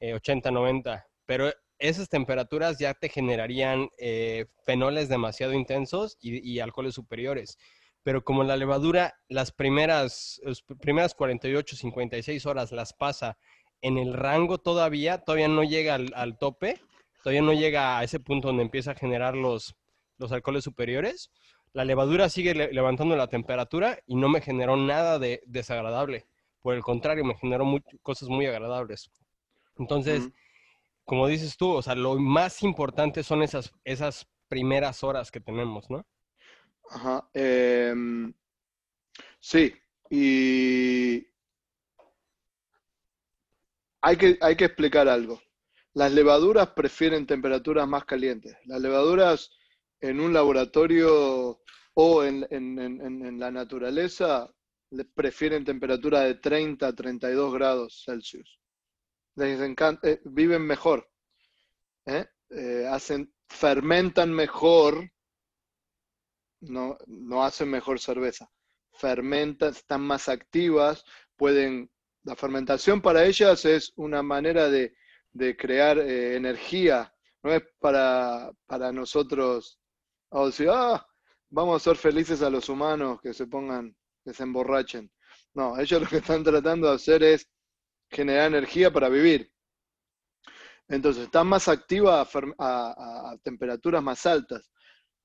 B: 80, eh, 90, pero esas temperaturas ya te generarían eh, fenoles demasiado intensos y, alcoholes superiores. Pero como la levadura las primeras, las primeras 48, 56 horas las pasa en el rango todavía, todavía no llega al, tope, todavía no llega a ese punto donde empieza a generar los, los alcoholes superiores, la levadura sigue levantando la temperatura y no me generó nada de desagradable. por el contrario, me generó cosas muy agradables. Entonces, como dices tú, o sea, lo más importante son esas, esas primeras horas que tenemos, ¿no?
A: Ajá. Em, sí, y hay que, hay que explicar algo. Las levaduras prefieren temperaturas más calientes. Las levaduras en un laboratorio o en, la naturaleza prefieren temperatura de 30 a 32 grados Celsius. Les encanta, eh, viven mejor. ¿eh? Eh, hacen, fermentan mejor, no, no hacen mejor cerveza. Fermentan, están más activas, pueden la fermentación para ellas es una manera de, crear eh, energía, no es para, nosotros decir, ah, vamos a ser felices a los humanos que se pongan, que se emborrachen. No, ellos lo que están tratando de hacer es generar energía para vivir. Entonces, están más activas a, temperaturas más altas.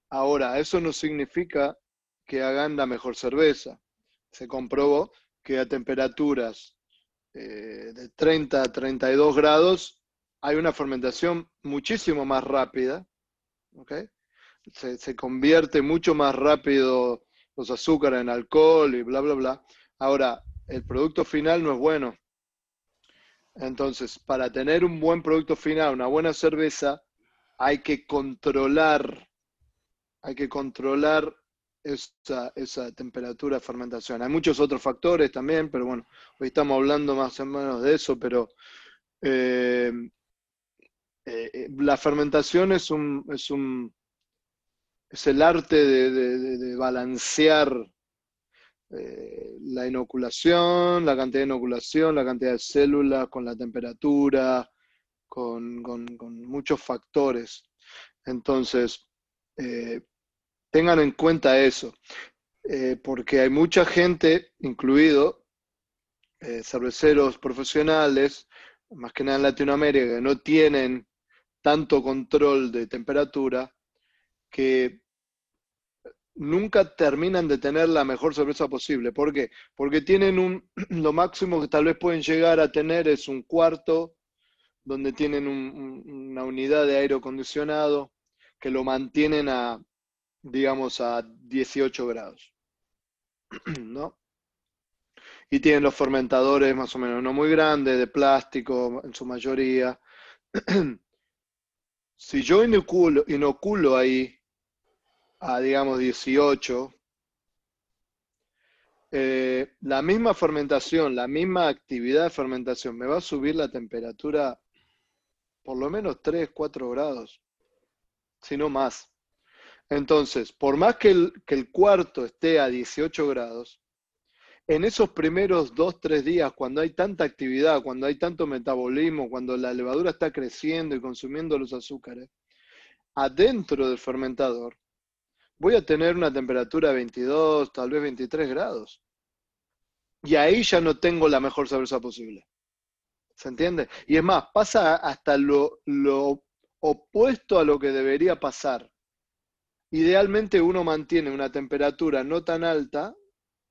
A: Ahora, eso no significa que hagan la mejor cerveza. Se comprobó que a temperaturas eh, de 30 a 32 grados, hay una fermentación muchísimo más rápida, se, convierte mucho más rápido los azúcares en alcohol y bla, bla, bla. Ahora, el producto final no es bueno. Entonces, para tener un buen producto final, una buena cerveza, hay que controlar, hay que controlar esa, esa temperatura de fermentación. Hay muchos otros factores también, pero bueno, hoy estamos hablando más o menos de eso, pero eh, eh, la fermentación es un, es un es el arte de, balancear eh, la inoculación, la cantidad de inoculación, la cantidad de células, con la temperatura, con, muchos factores. Entonces, tengan en cuenta eso, eh, porque hay mucha gente, incluido eh, cerveceros profesionales, más que nada en Latinoamérica, que no tienen tanto control de temperatura, que nunca terminan de tener la mejor cerveza posible. ¿Por qué? Porque tienen un, lo máximo que tal vez pueden llegar a tener es un cuarto donde tienen una unidad de aire acondicionado que lo mantienen a digamos, a 18 grados. ¿No? Y tienen los fermentadores más o menos no muy grandes, de plástico en su mayoría. si yo inoculo, inoculo ahí a, digamos, 18, eh, la misma fermentación, la misma actividad de fermentación, me va a subir la temperatura por lo menos 3, 4 grados, si no más. Entonces, por más que el, cuarto esté a 18 grados, en esos primeros dos, tres días, cuando hay tanta actividad, cuando hay tanto metabolismo, cuando la levadura está creciendo y consumiendo los azúcares, adentro del fermentador, voy a tener una temperatura de 22, tal vez 23 grados. Y ahí ya no tengo la mejor cerveza posible. ¿Se entiende? Y es más, pasa hasta lo, lo opuesto a lo que debería pasar. Idealmente uno mantiene una temperatura no tan alta,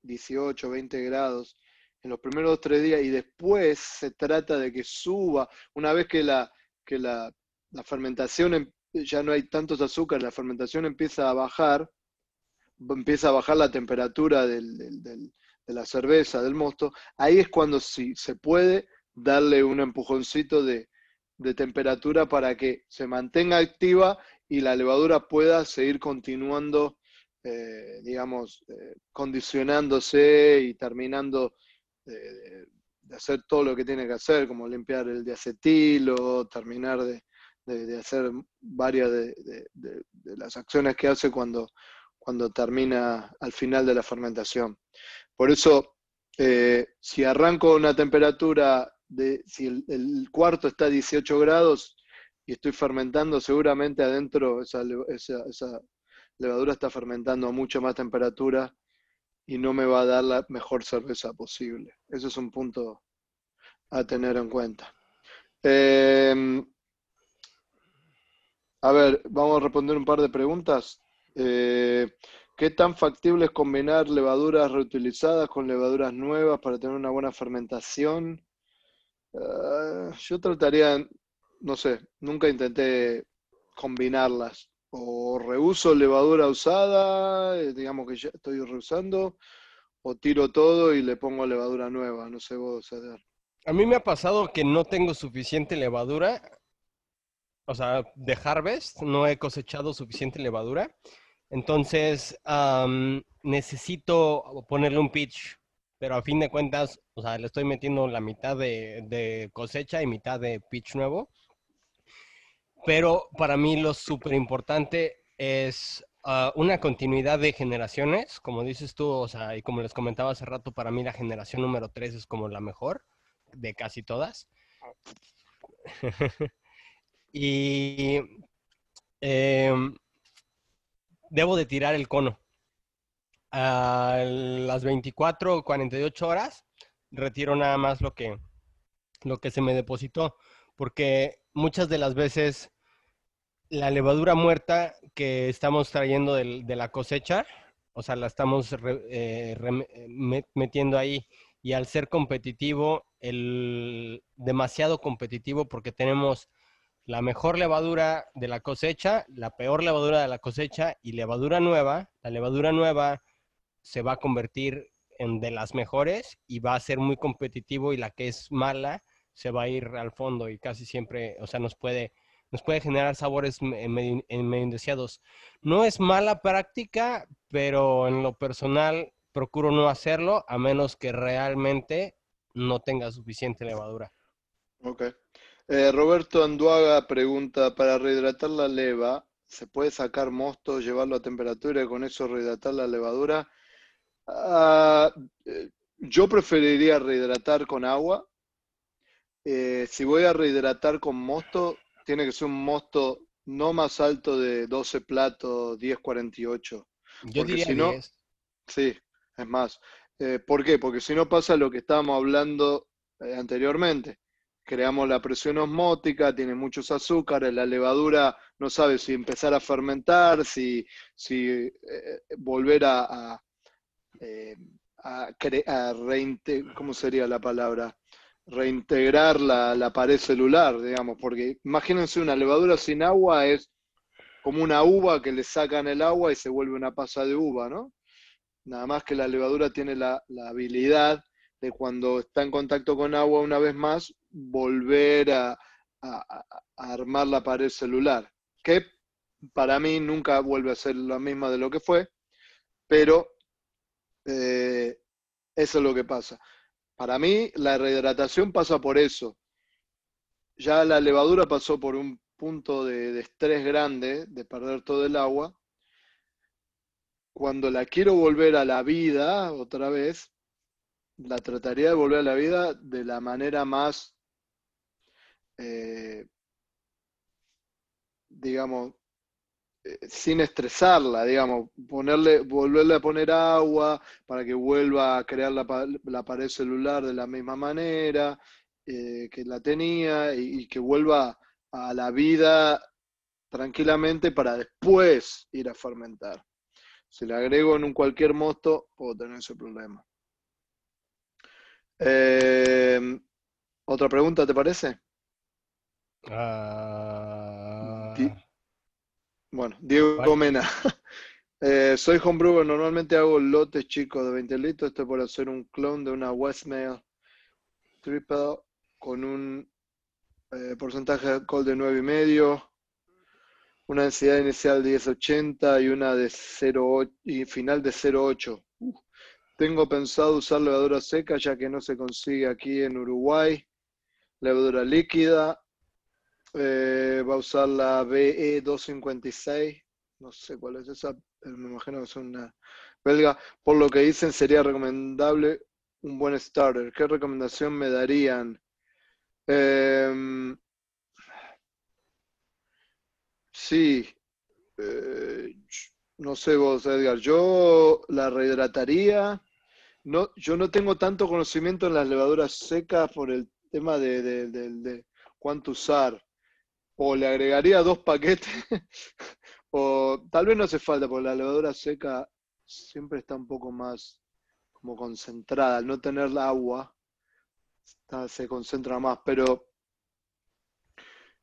A: 18, 20 grados, en los primeros tres días y después se trata de que suba, una vez que la, que la, fermentación, em, ya no hay tantos azúcares, la fermentación empieza a bajar, empieza a bajar la temperatura de la cerveza, del mosto, ahí es cuando sí, se puede darle un empujoncito de, de temperatura para que se mantenga activa y la levadura pueda seguir continuando, eh, digamos, eh, condicionándose y terminando de, hacer todo lo que tiene que hacer, como limpiar el diacetilo, terminar de, hacer varias de, las acciones que hace cuando, cuando termina al final de la fermentación. Por eso, eh, si arranco una temperatura de, si el, cuarto está a 18 grados, y estoy fermentando, seguramente adentro esa, levadura está fermentando a mucha más temperatura y no me va a dar la mejor cerveza posible. Ese es un punto a tener en cuenta. Em, a ver, vamos a responder un par de preguntas. Eh, ¿Qué tan factible es combinar levaduras reutilizadas con levaduras nuevas para tener una buena fermentación? Ah, yo trataría, no sé, nunca intenté combinarlas. O reuso levadura usada, eh, digamos que ya estoy reusando, o tiro todo y le pongo levadura nueva, no sé vos, Edgar.
B: A mí me ha pasado que no tengo suficiente levadura, o sea, de harvest, no he cosechado suficiente levadura entonces, necesito ponerle un pitch, pero a fin de cuentas, o sea, le estoy metiendo la mitad de, cosecha y mitad de pitch nuevo. Pero para mí lo súper importante es ah, una continuidad de generaciones, como dices tú, o sea, y como les comentaba hace rato, para mí la generación número 3 es como la mejor de casi todas. y em, debo de tirar el cono. A las 24 o 48 horas retiro nada más lo que, lo que se me depositó, porque muchas de las veces la levadura muerta que estamos trayendo de, la cosecha, o sea, la estamos eh, metiendo ahí y al ser competitivo, el demasiado competitivo porque tenemos la mejor levadura de la cosecha, la peor levadura de la cosecha y levadura nueva. La levadura nueva se va a convertir en de las mejores y va a ser muy competitivo y la que es mala se va a ir al fondo y casi siempre, o sea, nos puede, nos puede generar sabores medio, medio indeseados. No es mala práctica, pero en lo personal procuro no hacerlo a menos que realmente no tenga suficiente levadura.
A: Ok. Eh, Roberto Anduaga pregunta, para rehidratar la leva, ¿se puede sacar mosto, llevarlo a temperatura y con eso rehidratar la levadura? Ah, eh, yo preferiría rehidratar con agua. Eh, si voy a rehidratar con mosto, tiene que ser un mosto no más alto de 12 platos, 1048.
B: Yo diría si no,
A: Sí, es más. ¿Por qué? Porque si no pasa lo que estábamos hablando anteriormente creamos la presión osmótica, tiene muchos azúcares, la levadura no sabe si empezar a fermentar, si, si eh, volver a, eh, a, ¿cómo sería la palabra? Reintegrar la, la, pared celular, digamos, porque imagínense una levadura sin agua es como una uva que le sacan el agua y se vuelve una pasa de uva, ¿no? Nada más que la levadura tiene la, la habilidad de cuando está en contacto con agua una vez más, volver a, armar la pared celular, que para mí nunca vuelve a ser la misma de lo que fue, pero eh, eso es lo que pasa. Para mí la rehidratación pasa por eso. Ya la levadura pasó por un punto de estrés grande, de perder todo el agua. Cuando la quiero volver a la vida otra vez, la trataría de volver a la vida de la manera más, eh, digamos, eh, sin estresarla, digamos, ponerle, volverle a poner agua para que vuelva a crear la, pared celular de la misma manera eh, que la tenía y, que vuelva a la vida tranquilamente para después ir a fermentar. Si le agrego en un cualquier mosto, puedo tener ese problema. Otra pregunta, ¿te parece?
B: Ah.
A: bueno, Diego Mena. Eh, soy homebrewer, normalmente hago lotes chicos de 20 litros. Esto por hacer un clon de una Westmail Triple con un eh, porcentaje de alcohol de 9,5, una densidad inicial de 10,80 y una de 0,8 y final de 0,8. Tengo pensado usar levadura seca ya que no se consigue aquí en Uruguay. Levadura líquida. Eh, va a usar la BE256. No sé cuál es esa, me imagino que es una belga. Por lo que dicen, sería recomendable un buen starter. ¿Qué recomendación me darían? Em, sí. Eh, no sé vos, Edgar. Yo la rehidrataría no, yo no tengo tanto conocimiento en las levaduras secas por el tema de, cuánto usar. O le agregaría dos paquetes, o tal vez no hace falta, porque la levadura seca siempre está un poco más como concentrada. Al no tener la agua, se concentra más, pero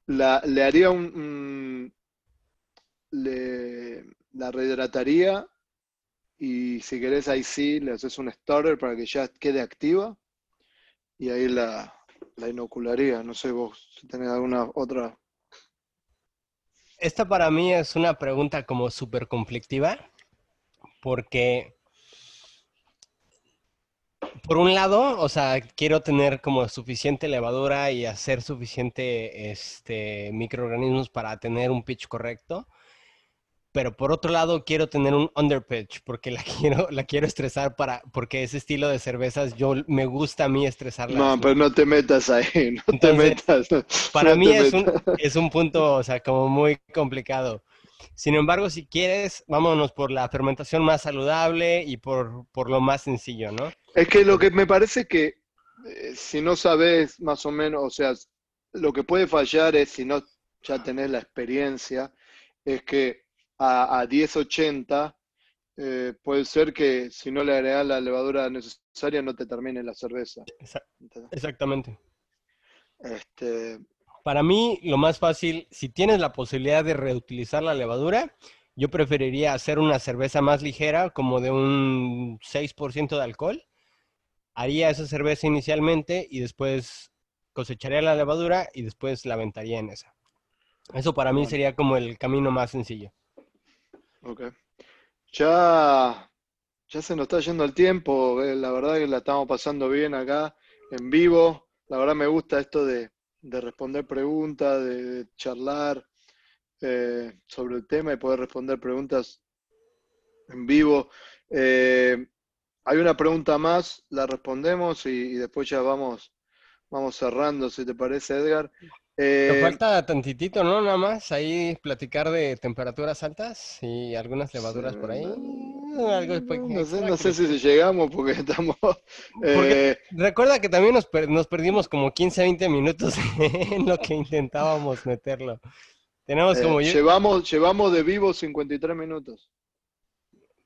A: la, le haría un, la rehidrataría y si querés ahí sí le haces un starter para que ya quede activa y ahí la, la inocularía. No sé vos si tenés alguna otra.
B: Esta para mí es una pregunta como súper conflictiva porque por un lado, o sea, quiero tener como suficiente levadura y hacer suficiente este, microorganismos para tener un pitch correcto pero por otro lado quiero tener un underpitch porque la quiero, la quiero estresar para, porque ese estilo de cervezas yo me gusta a mí estresarla.
A: No, pero no te metas ahí, no te metas.
B: para mí es, Un, es un punto, o sea, como muy complicado. Sin embargo, si quieres, vámonos por la fermentación más saludable y por, por lo más sencillo, ¿no?
A: Es que lo que me parece que eh, si no sabes más o menos, o sea, lo que puede fallar es si no ya tenés la experiencia, es que a, 1080, eh, puede ser que si no le agregas la levadura necesaria no te termine la cerveza.
B: Exactamente. Este... Para mí, lo más fácil, si tienes la posibilidad de reutilizar la levadura, yo preferiría hacer una cerveza más ligera, como de un 6% de alcohol. Haría esa cerveza inicialmente y después cosecharía la levadura y después la aventaría en esa. Eso para mí sería como el camino más sencillo.
A: Ok. Ya, ya se nos está yendo el tiempo, eh, la verdad que la estamos pasando bien acá en vivo. La verdad me gusta esto de, responder preguntas, de, charlar eh, sobre el tema y poder responder preguntas en vivo. Eh, hay una pregunta más, la respondemos y, después ya vamos, vamos cerrando, si te parece, Edgar.
B: Te eh, falta tantitito, ¿no? Nada más ahí platicar de temperaturas altas y algunas levaduras por ahí.
A: no, sé, si llegamos porque estamos...
B: Eh, recuerda que también nos, nos, perdimos como 15, 20 minutos en lo que intentábamos meterlo.
A: Tenemos como... Eh, llevamos, llevamos de vivo 53 minutos.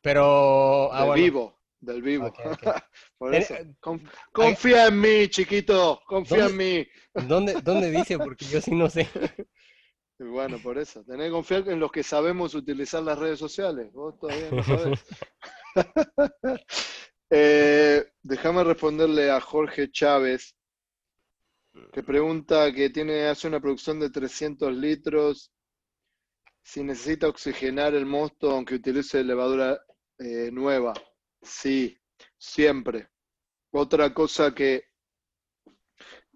B: Pero...
A: Ah, de vivo. Del vivo. Por eso. confía en mí, chiquito. Confía en mí.
B: ¿dónde, ¿Dónde dice? Porque yo sí no sé.
A: Bueno, por eso. Tenés que confiar en los que sabemos utilizar las redes sociales. Vos todavía no sabés. eh, déjame responderle a Jorge Chávez, que pregunta que tiene, hace una producción de 300 litros. Si necesita oxigenar el mosto aunque utilice levadura eh, nueva. Sí, siempre. Otra cosa que,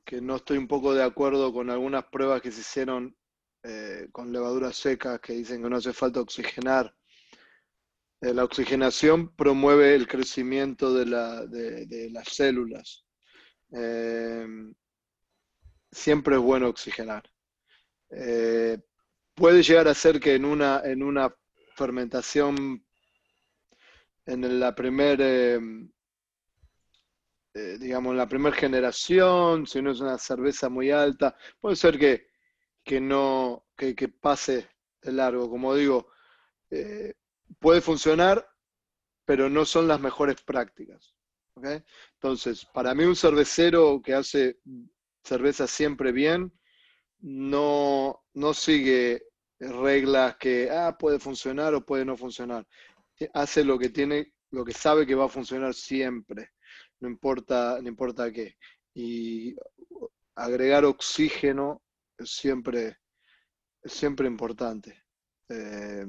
A: que no estoy un poco de acuerdo con algunas pruebas que se hicieron eh, con levaduras secas que dicen que no hace falta oxigenar. Eh, la oxigenación promueve el crecimiento de, la, de, las células. Eh, siempre es bueno oxigenar. puede llegar a ser que en una, en una fermentación en la primera, em, eh, digamos, en la primera generación, si no es una cerveza muy alta, puede ser que, que no, que, pase de largo. Como digo, eh, puede funcionar, pero no son las mejores prácticas. Entonces, para mí un cervecero que hace cerveza siempre bien, no, no sigue reglas que ah, puede funcionar o puede no funcionar hace lo que tiene, lo que sabe que va a funcionar siempre, no importa, no importa qué. Y agregar oxígeno es siempre, es siempre importante, eh,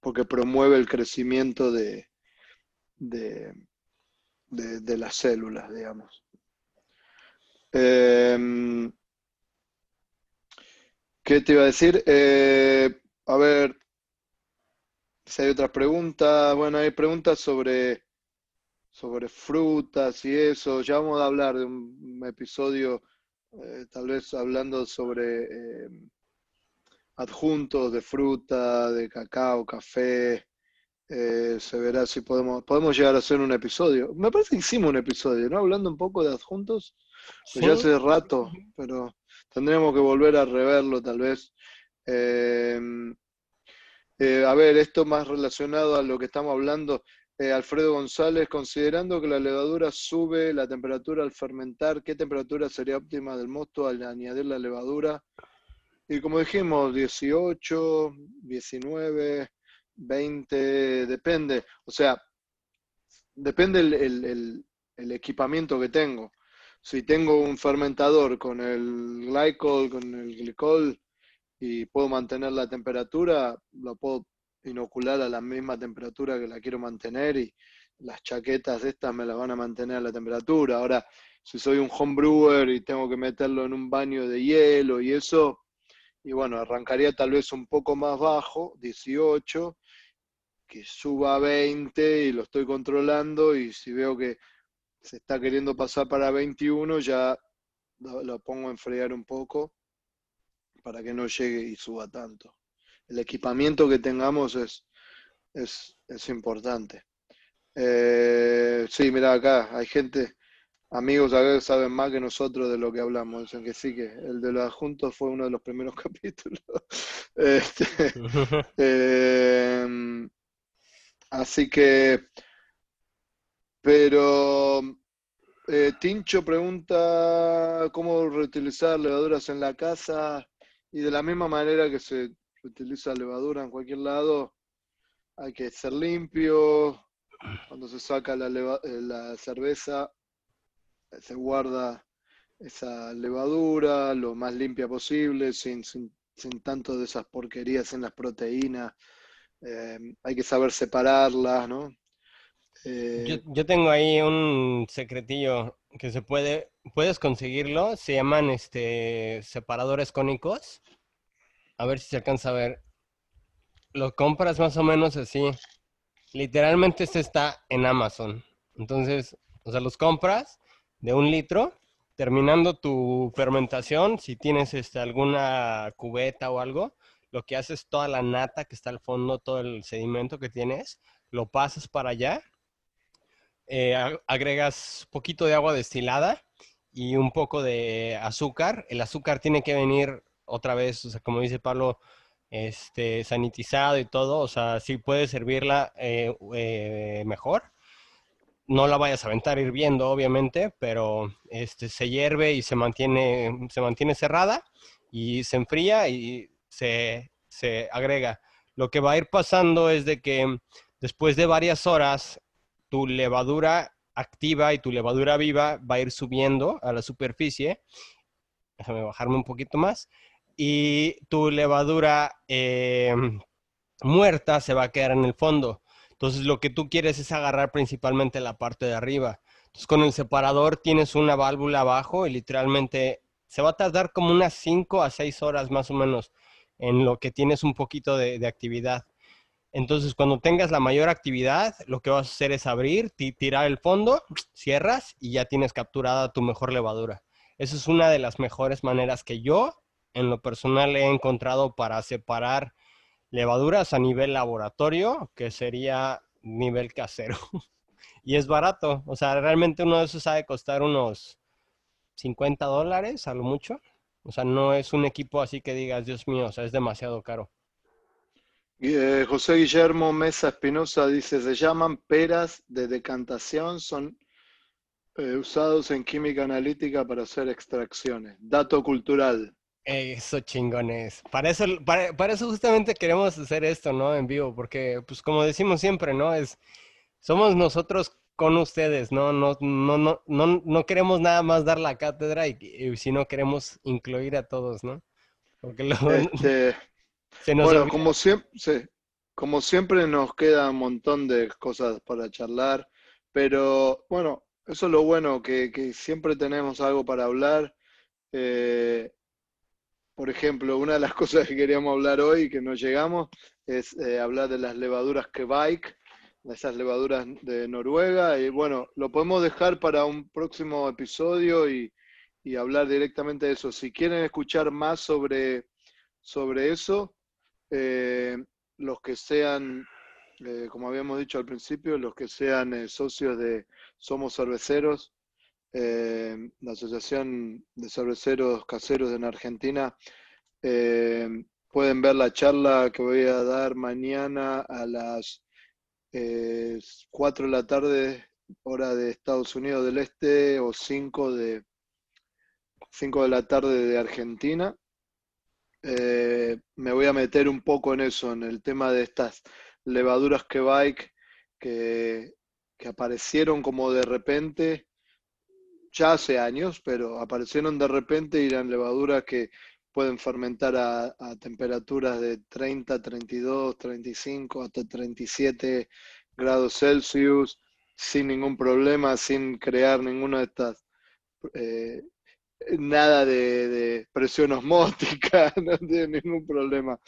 A: porque promueve el crecimiento de, de, de, las células, digamos. Eh, ¿Qué te iba a decir? Eh, a ver, si hay otras preguntas, bueno, hay preguntas sobre, sobre frutas y eso. Ya vamos a hablar de un episodio, eh, tal vez hablando sobre eh, adjuntos de fruta, de cacao, café. Eh, se verá si podemos, podemos llegar a hacer un episodio. Me parece que hicimos un episodio, ¿no? Hablando un poco de adjuntos. Pues ya hace rato, pero tendríamos que volver a reverlo tal vez. Eh, a ver, esto más relacionado a lo que estamos hablando, eh, Alfredo González, considerando que la levadura sube la temperatura al fermentar, ¿qué temperatura sería óptima del mosto al añadir la levadura? Y como dijimos, 18, 19, 20, depende. O sea, depende el, el equipamiento que tengo. Si tengo un fermentador con el glycol, con el glicol, y puedo mantener la temperatura, lo puedo inocular a la misma temperatura que la quiero mantener y las chaquetas estas me las van a mantener a la temperatura. Ahora, si soy un homebrewer y tengo que meterlo en un baño de hielo y eso, y bueno, arrancaría tal vez un poco más bajo, 18, que suba a 20 y lo estoy controlando y si veo que se está queriendo pasar para 21, ya lo pongo a enfriar un poco para que no llegue y suba tanto el equipamiento que tengamos es, es, importante. Eh, sí, mira acá, hay gente, amigos acá que saben más que nosotros de lo que hablamos. Dicen que sí, que el de los adjuntos fue uno de los primeros capítulos. Este, em, así que, pero eh, Tincho pregunta cómo reutilizar levaduras en la casa y de la misma manera que se utiliza levadura en cualquier lado, hay que ser limpio. Cuando se saca la, eh, la cerveza, eh, se guarda esa levadura lo más limpia posible, sin, sin, tanto de esas porquerías en las proteínas. Eh, hay que saber separarlas, ¿no?
B: yo, yo, tengo ahí un secretillo que se puede, puedes conseguirlo, se llaman este separadores cónicos a ver si se alcanza a ver. Lo compras más o menos así. Literalmente este está en Amazon. Entonces, o sea, los compras de un litro, terminando tu fermentación, si tienes este, alguna cubeta o algo, lo que haces toda la nata que está al fondo, todo el sedimento que tienes, lo pasas para allá, eh, agregas poquito de agua destilada y un poco de azúcar. El azúcar tiene que venir otra vez, o sea, como dice Pablo, este, sanitizado y todo, o sea, sí puedes servirla eh, eh, mejor. No la vayas a aventar hirviendo, obviamente, pero este, se hierve y se mantiene, se mantiene cerrada y se enfría y se, se agrega. Lo que va a ir pasando es de que después de varias horas, tu levadura activa y tu levadura viva va a ir subiendo a la superficie. Déjame bajarme un poquito más y tu levadura eh, muerta se va a quedar en el fondo. Entonces lo que tú quieres es agarrar principalmente la parte de arriba. Entonces con el separador tienes una válvula abajo y literalmente se va a tardar como unas 5 a 6 horas más o menos en lo que tienes un poquito de, actividad. Entonces cuando tengas la mayor actividad, lo que vas a hacer es abrir, tirar el fondo, cierras y ya tienes capturada tu mejor levadura. Esa es una de las mejores maneras que yo en lo personal he encontrado para separar levaduras a nivel laboratorio, que sería nivel casero. y es barato, o sea, realmente uno de esos ha de costar unos 50 dólares a lo mucho. O sea, no es un equipo así que digas, Dios mío, o sea, es demasiado caro.
A: Eh, José Guillermo Mesa Espinosa dice, se llaman peras de decantación, son eh, usados en química analítica para hacer extracciones. Dato cultural.
B: Eso chingones. Para eso, para, eso justamente queremos hacer esto, ¿no? En vivo, porque, pues como decimos siempre, ¿no? Es, somos nosotros con ustedes, ¿no? No, no, no, no, no queremos nada más dar la cátedra y, si no queremos incluir a todos, ¿no?
A: Porque luego este, se nos bueno, como siempre, como siempre nos queda un montón de cosas para charlar, pero bueno, eso es lo bueno, que, que siempre tenemos algo para hablar. Eh, por ejemplo, una de las cosas que queríamos hablar hoy, que no llegamos, es eh, hablar de las levaduras Kebike, esas levaduras de Noruega. Y bueno, lo podemos dejar para un próximo episodio y, hablar directamente de eso. Si quieren escuchar más sobre, sobre eso, eh, los que sean, eh, como habíamos dicho al principio, los que sean socios de Somos Cerveceros, eh, la Asociación de Cerveceros Caseros en Argentina. Eh, pueden ver la charla que voy a dar mañana a las 4 de la tarde, hora de Estados Unidos del Este, o 5 de, 5 de la tarde de Argentina. Eh, me voy a meter un poco en eso, en el tema de estas levaduras que bike que, que aparecieron como de repente, ya hace años, pero aparecieron de repente y eran levaduras que pueden fermentar a, temperaturas de 30, 32, 35, hasta 37 grados Celsius, sin ningún problema, sin crear ninguna de estas, eh, nada de, presión osmótica, no tiene ningún problema.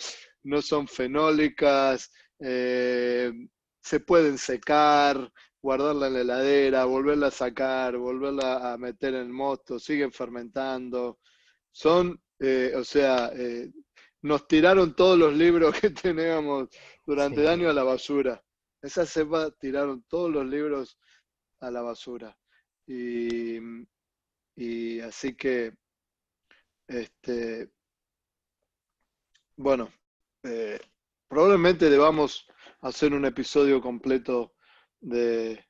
A: No son fenólicas, eh, se pueden secar, guardarla en la heladera, volverla a sacar, volverla a meter en el mosto, siguen fermentando. Son eh, o sea, eh, nos tiraron todos los libros que teníamos durante el año a la basura. Esa cepa tiraron todos los libros a la basura. Y, así que, este, bueno, eh, probablemente debamos hacer un episodio completo de,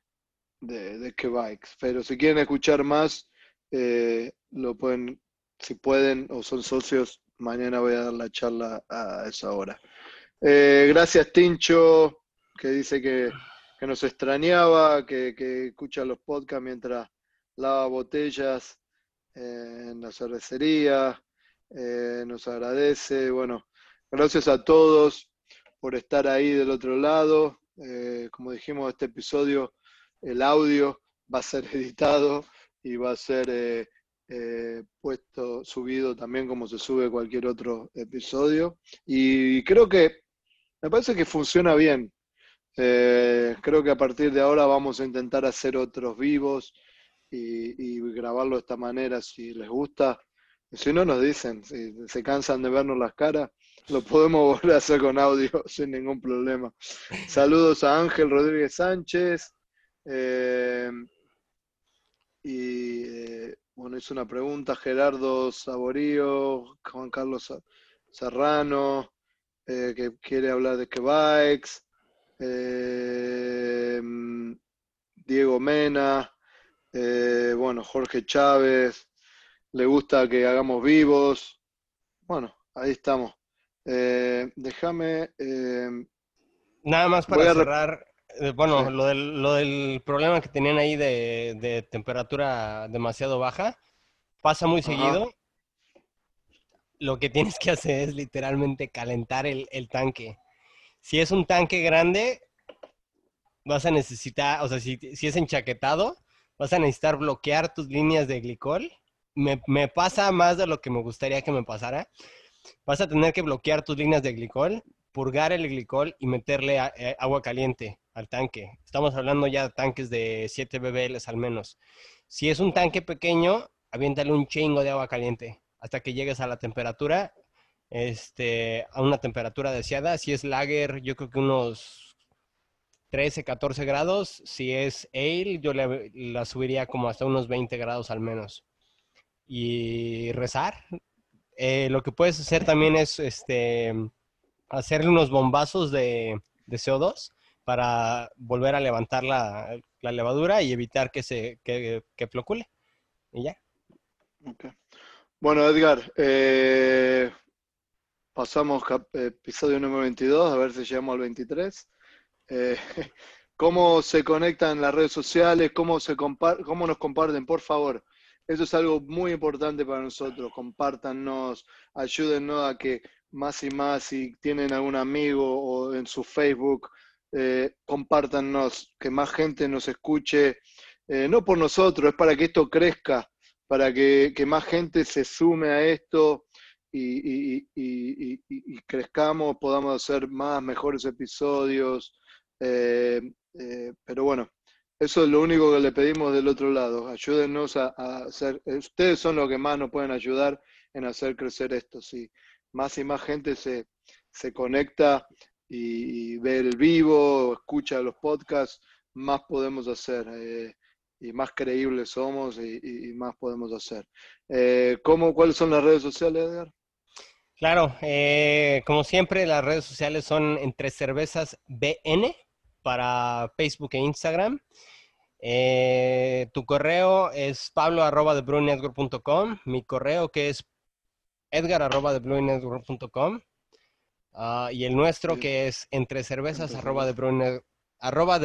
A: de, de bikes pero si quieren escuchar más, lo pueden si pueden o son socios, mañana voy a dar la charla a esa hora. Eh, gracias, Tincho, que dice que, nos extrañaba, que, escucha los podcasts mientras lava botellas en la cervecería. Eh, nos agradece. Bueno, gracias a todos por estar ahí del otro lado. Eh, como dijimos, este episodio, el audio va a ser editado y va a ser eh, puesto, subido también como se sube cualquier otro episodio. Y creo que, me parece que funciona bien. Creo que a partir de ahora vamos a intentar hacer otros vivos y, grabarlo de esta manera si les gusta. Si no nos dicen, si se cansan de vernos las caras, lo podemos volver a hacer con audio sin ningún problema. Saludos a Ángel Rodríguez Sánchez. Eh, y bueno, hizo una pregunta Gerardo Saborío, Juan Carlos Serrano, eh, que quiere hablar de que bikes, eh, Diego Mena, eh, bueno, Jorge Chávez, le gusta que hagamos vivos. Bueno, ahí estamos. déjame.
B: Nada más para cerrar, eh, bueno, lo, del, lo del problema que tenían ahí de, temperatura demasiado baja, pasa muy seguido. Lo que tienes que hacer es literalmente calentar el, tanque. Si es un tanque grande, vas a necesitar, o sea, si, es enchaquetado, vas a necesitar bloquear tus líneas de glicol. Me, me, pasa más de lo que me gustaría que me pasara. Vas a tener que bloquear tus líneas de glicol, purgar el glicol y meterle eh, agua caliente al tanque. Estamos hablando ya de tanques de 7 bbl al menos. Si es un tanque pequeño, aviéntale un chingo de agua caliente hasta que llegues a la temperatura, este, a una temperatura deseada. Si es lager, yo creo que unos 13, 14 grados. Si es ale, yo la subiría como hasta unos 20 grados al menos. Y rezar. Eh, lo que puedes hacer también es este, hacerle unos bombazos de, de CO2 para volver a levantar la, levadura y evitar que se que, flocule. Y ya.
A: Bueno, Edgar, eh, pasamos episodio número 22, a ver si llegamos al 23. Eh, ¿Cómo se conectan las redes sociales? ¿Cómo, se ¿Cómo nos comparten? Por favor, eso es algo muy importante para nosotros. Compártanos, ayúdennos a que más y más, si tienen algún amigo o en su Facebook, eh, compártanos, que más gente nos escuche, eh, no por nosotros, es para que esto crezca, para que, más gente se sume a esto y, crezcamos, podamos hacer más, mejores episodios. Eh, pero bueno, eso es lo único que le pedimos del otro lado. Ayúdennos a, hacer, ustedes son los que más nos pueden ayudar en hacer crecer esto. Si más y más gente se, se conecta y, ver el vivo, escucha los podcasts, más podemos hacer eh, y más creíbles somos y, más podemos hacer. Eh, ¿cómo, ¿Cuáles son las redes sociales, Edgar?
B: Claro, eh, como siempre, las redes sociales son entre cervezas BN para Facebook e Instagram. Eh, tu correo es pablo arroba de mi correo que es edgar arroba de ah, y el nuestro que es entre cervezas arroba de arroba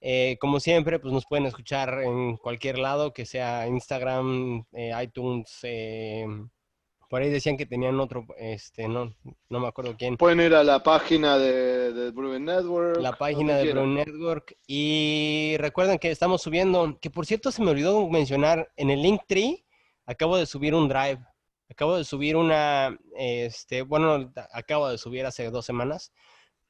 B: eh, como siempre, pues nos pueden escuchar en cualquier lado, que sea Instagram, eh, iTunes, por ahí decían que tenían otro, este, no, no me acuerdo quién.
A: Pueden ir a la página de, de Network.
B: La página de Brewing Network. Y recuerden que estamos subiendo, que por cierto se me olvidó mencionar, en el Linktree acabo de subir un drive. Acabo de subir una, este, bueno, acabo de subir hace dos semanas,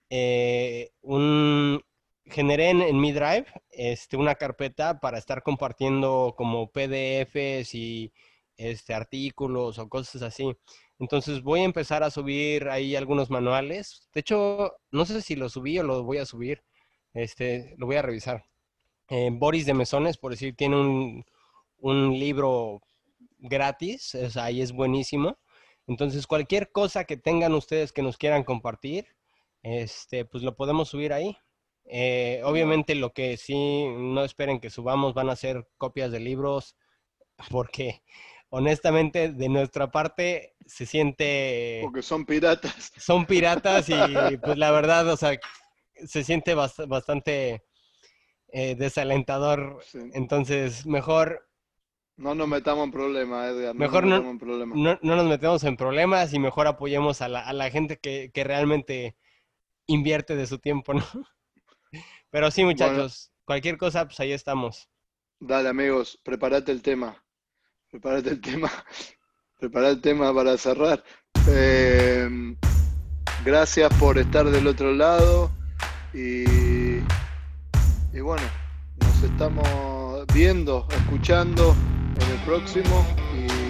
B: eh, un, generé en, mi drive este, una carpeta para estar compartiendo como PDFs y este, artículos o cosas así. Entonces voy a empezar a subir ahí algunos manuales. De hecho, no sé si lo subí o lo voy a subir. Este, lo voy a revisar. Eh, Boris de Mesones, por decir, tiene un, un libro gratis, o ahí es buenísimo. Entonces, cualquier cosa que tengan ustedes que nos quieran compartir, este, pues lo podemos subir ahí. Eh, obviamente lo que sí no esperen que subamos van a ser copias de libros, porque honestamente de nuestra parte se siente...
A: Porque son piratas.
B: Son piratas y pues la verdad, o sea, se siente bastante eh, desalentador. Entonces, mejor...
A: No nos metamos en problemas, Edgar.
B: mejor no, no, nos metemos en problemas y mejor apoyemos a la, a la gente que, que realmente invierte de su tiempo, ¿no? Pero sí, muchachos, cualquier cosa, pues ahí estamos.
A: Dale, amigos, prepárate el tema. Prepárate el tema. Prepara el tema para cerrar. Em, gracias por estar del otro lado. Y, y bueno, nos estamos viendo, escuchando en el próximo. Y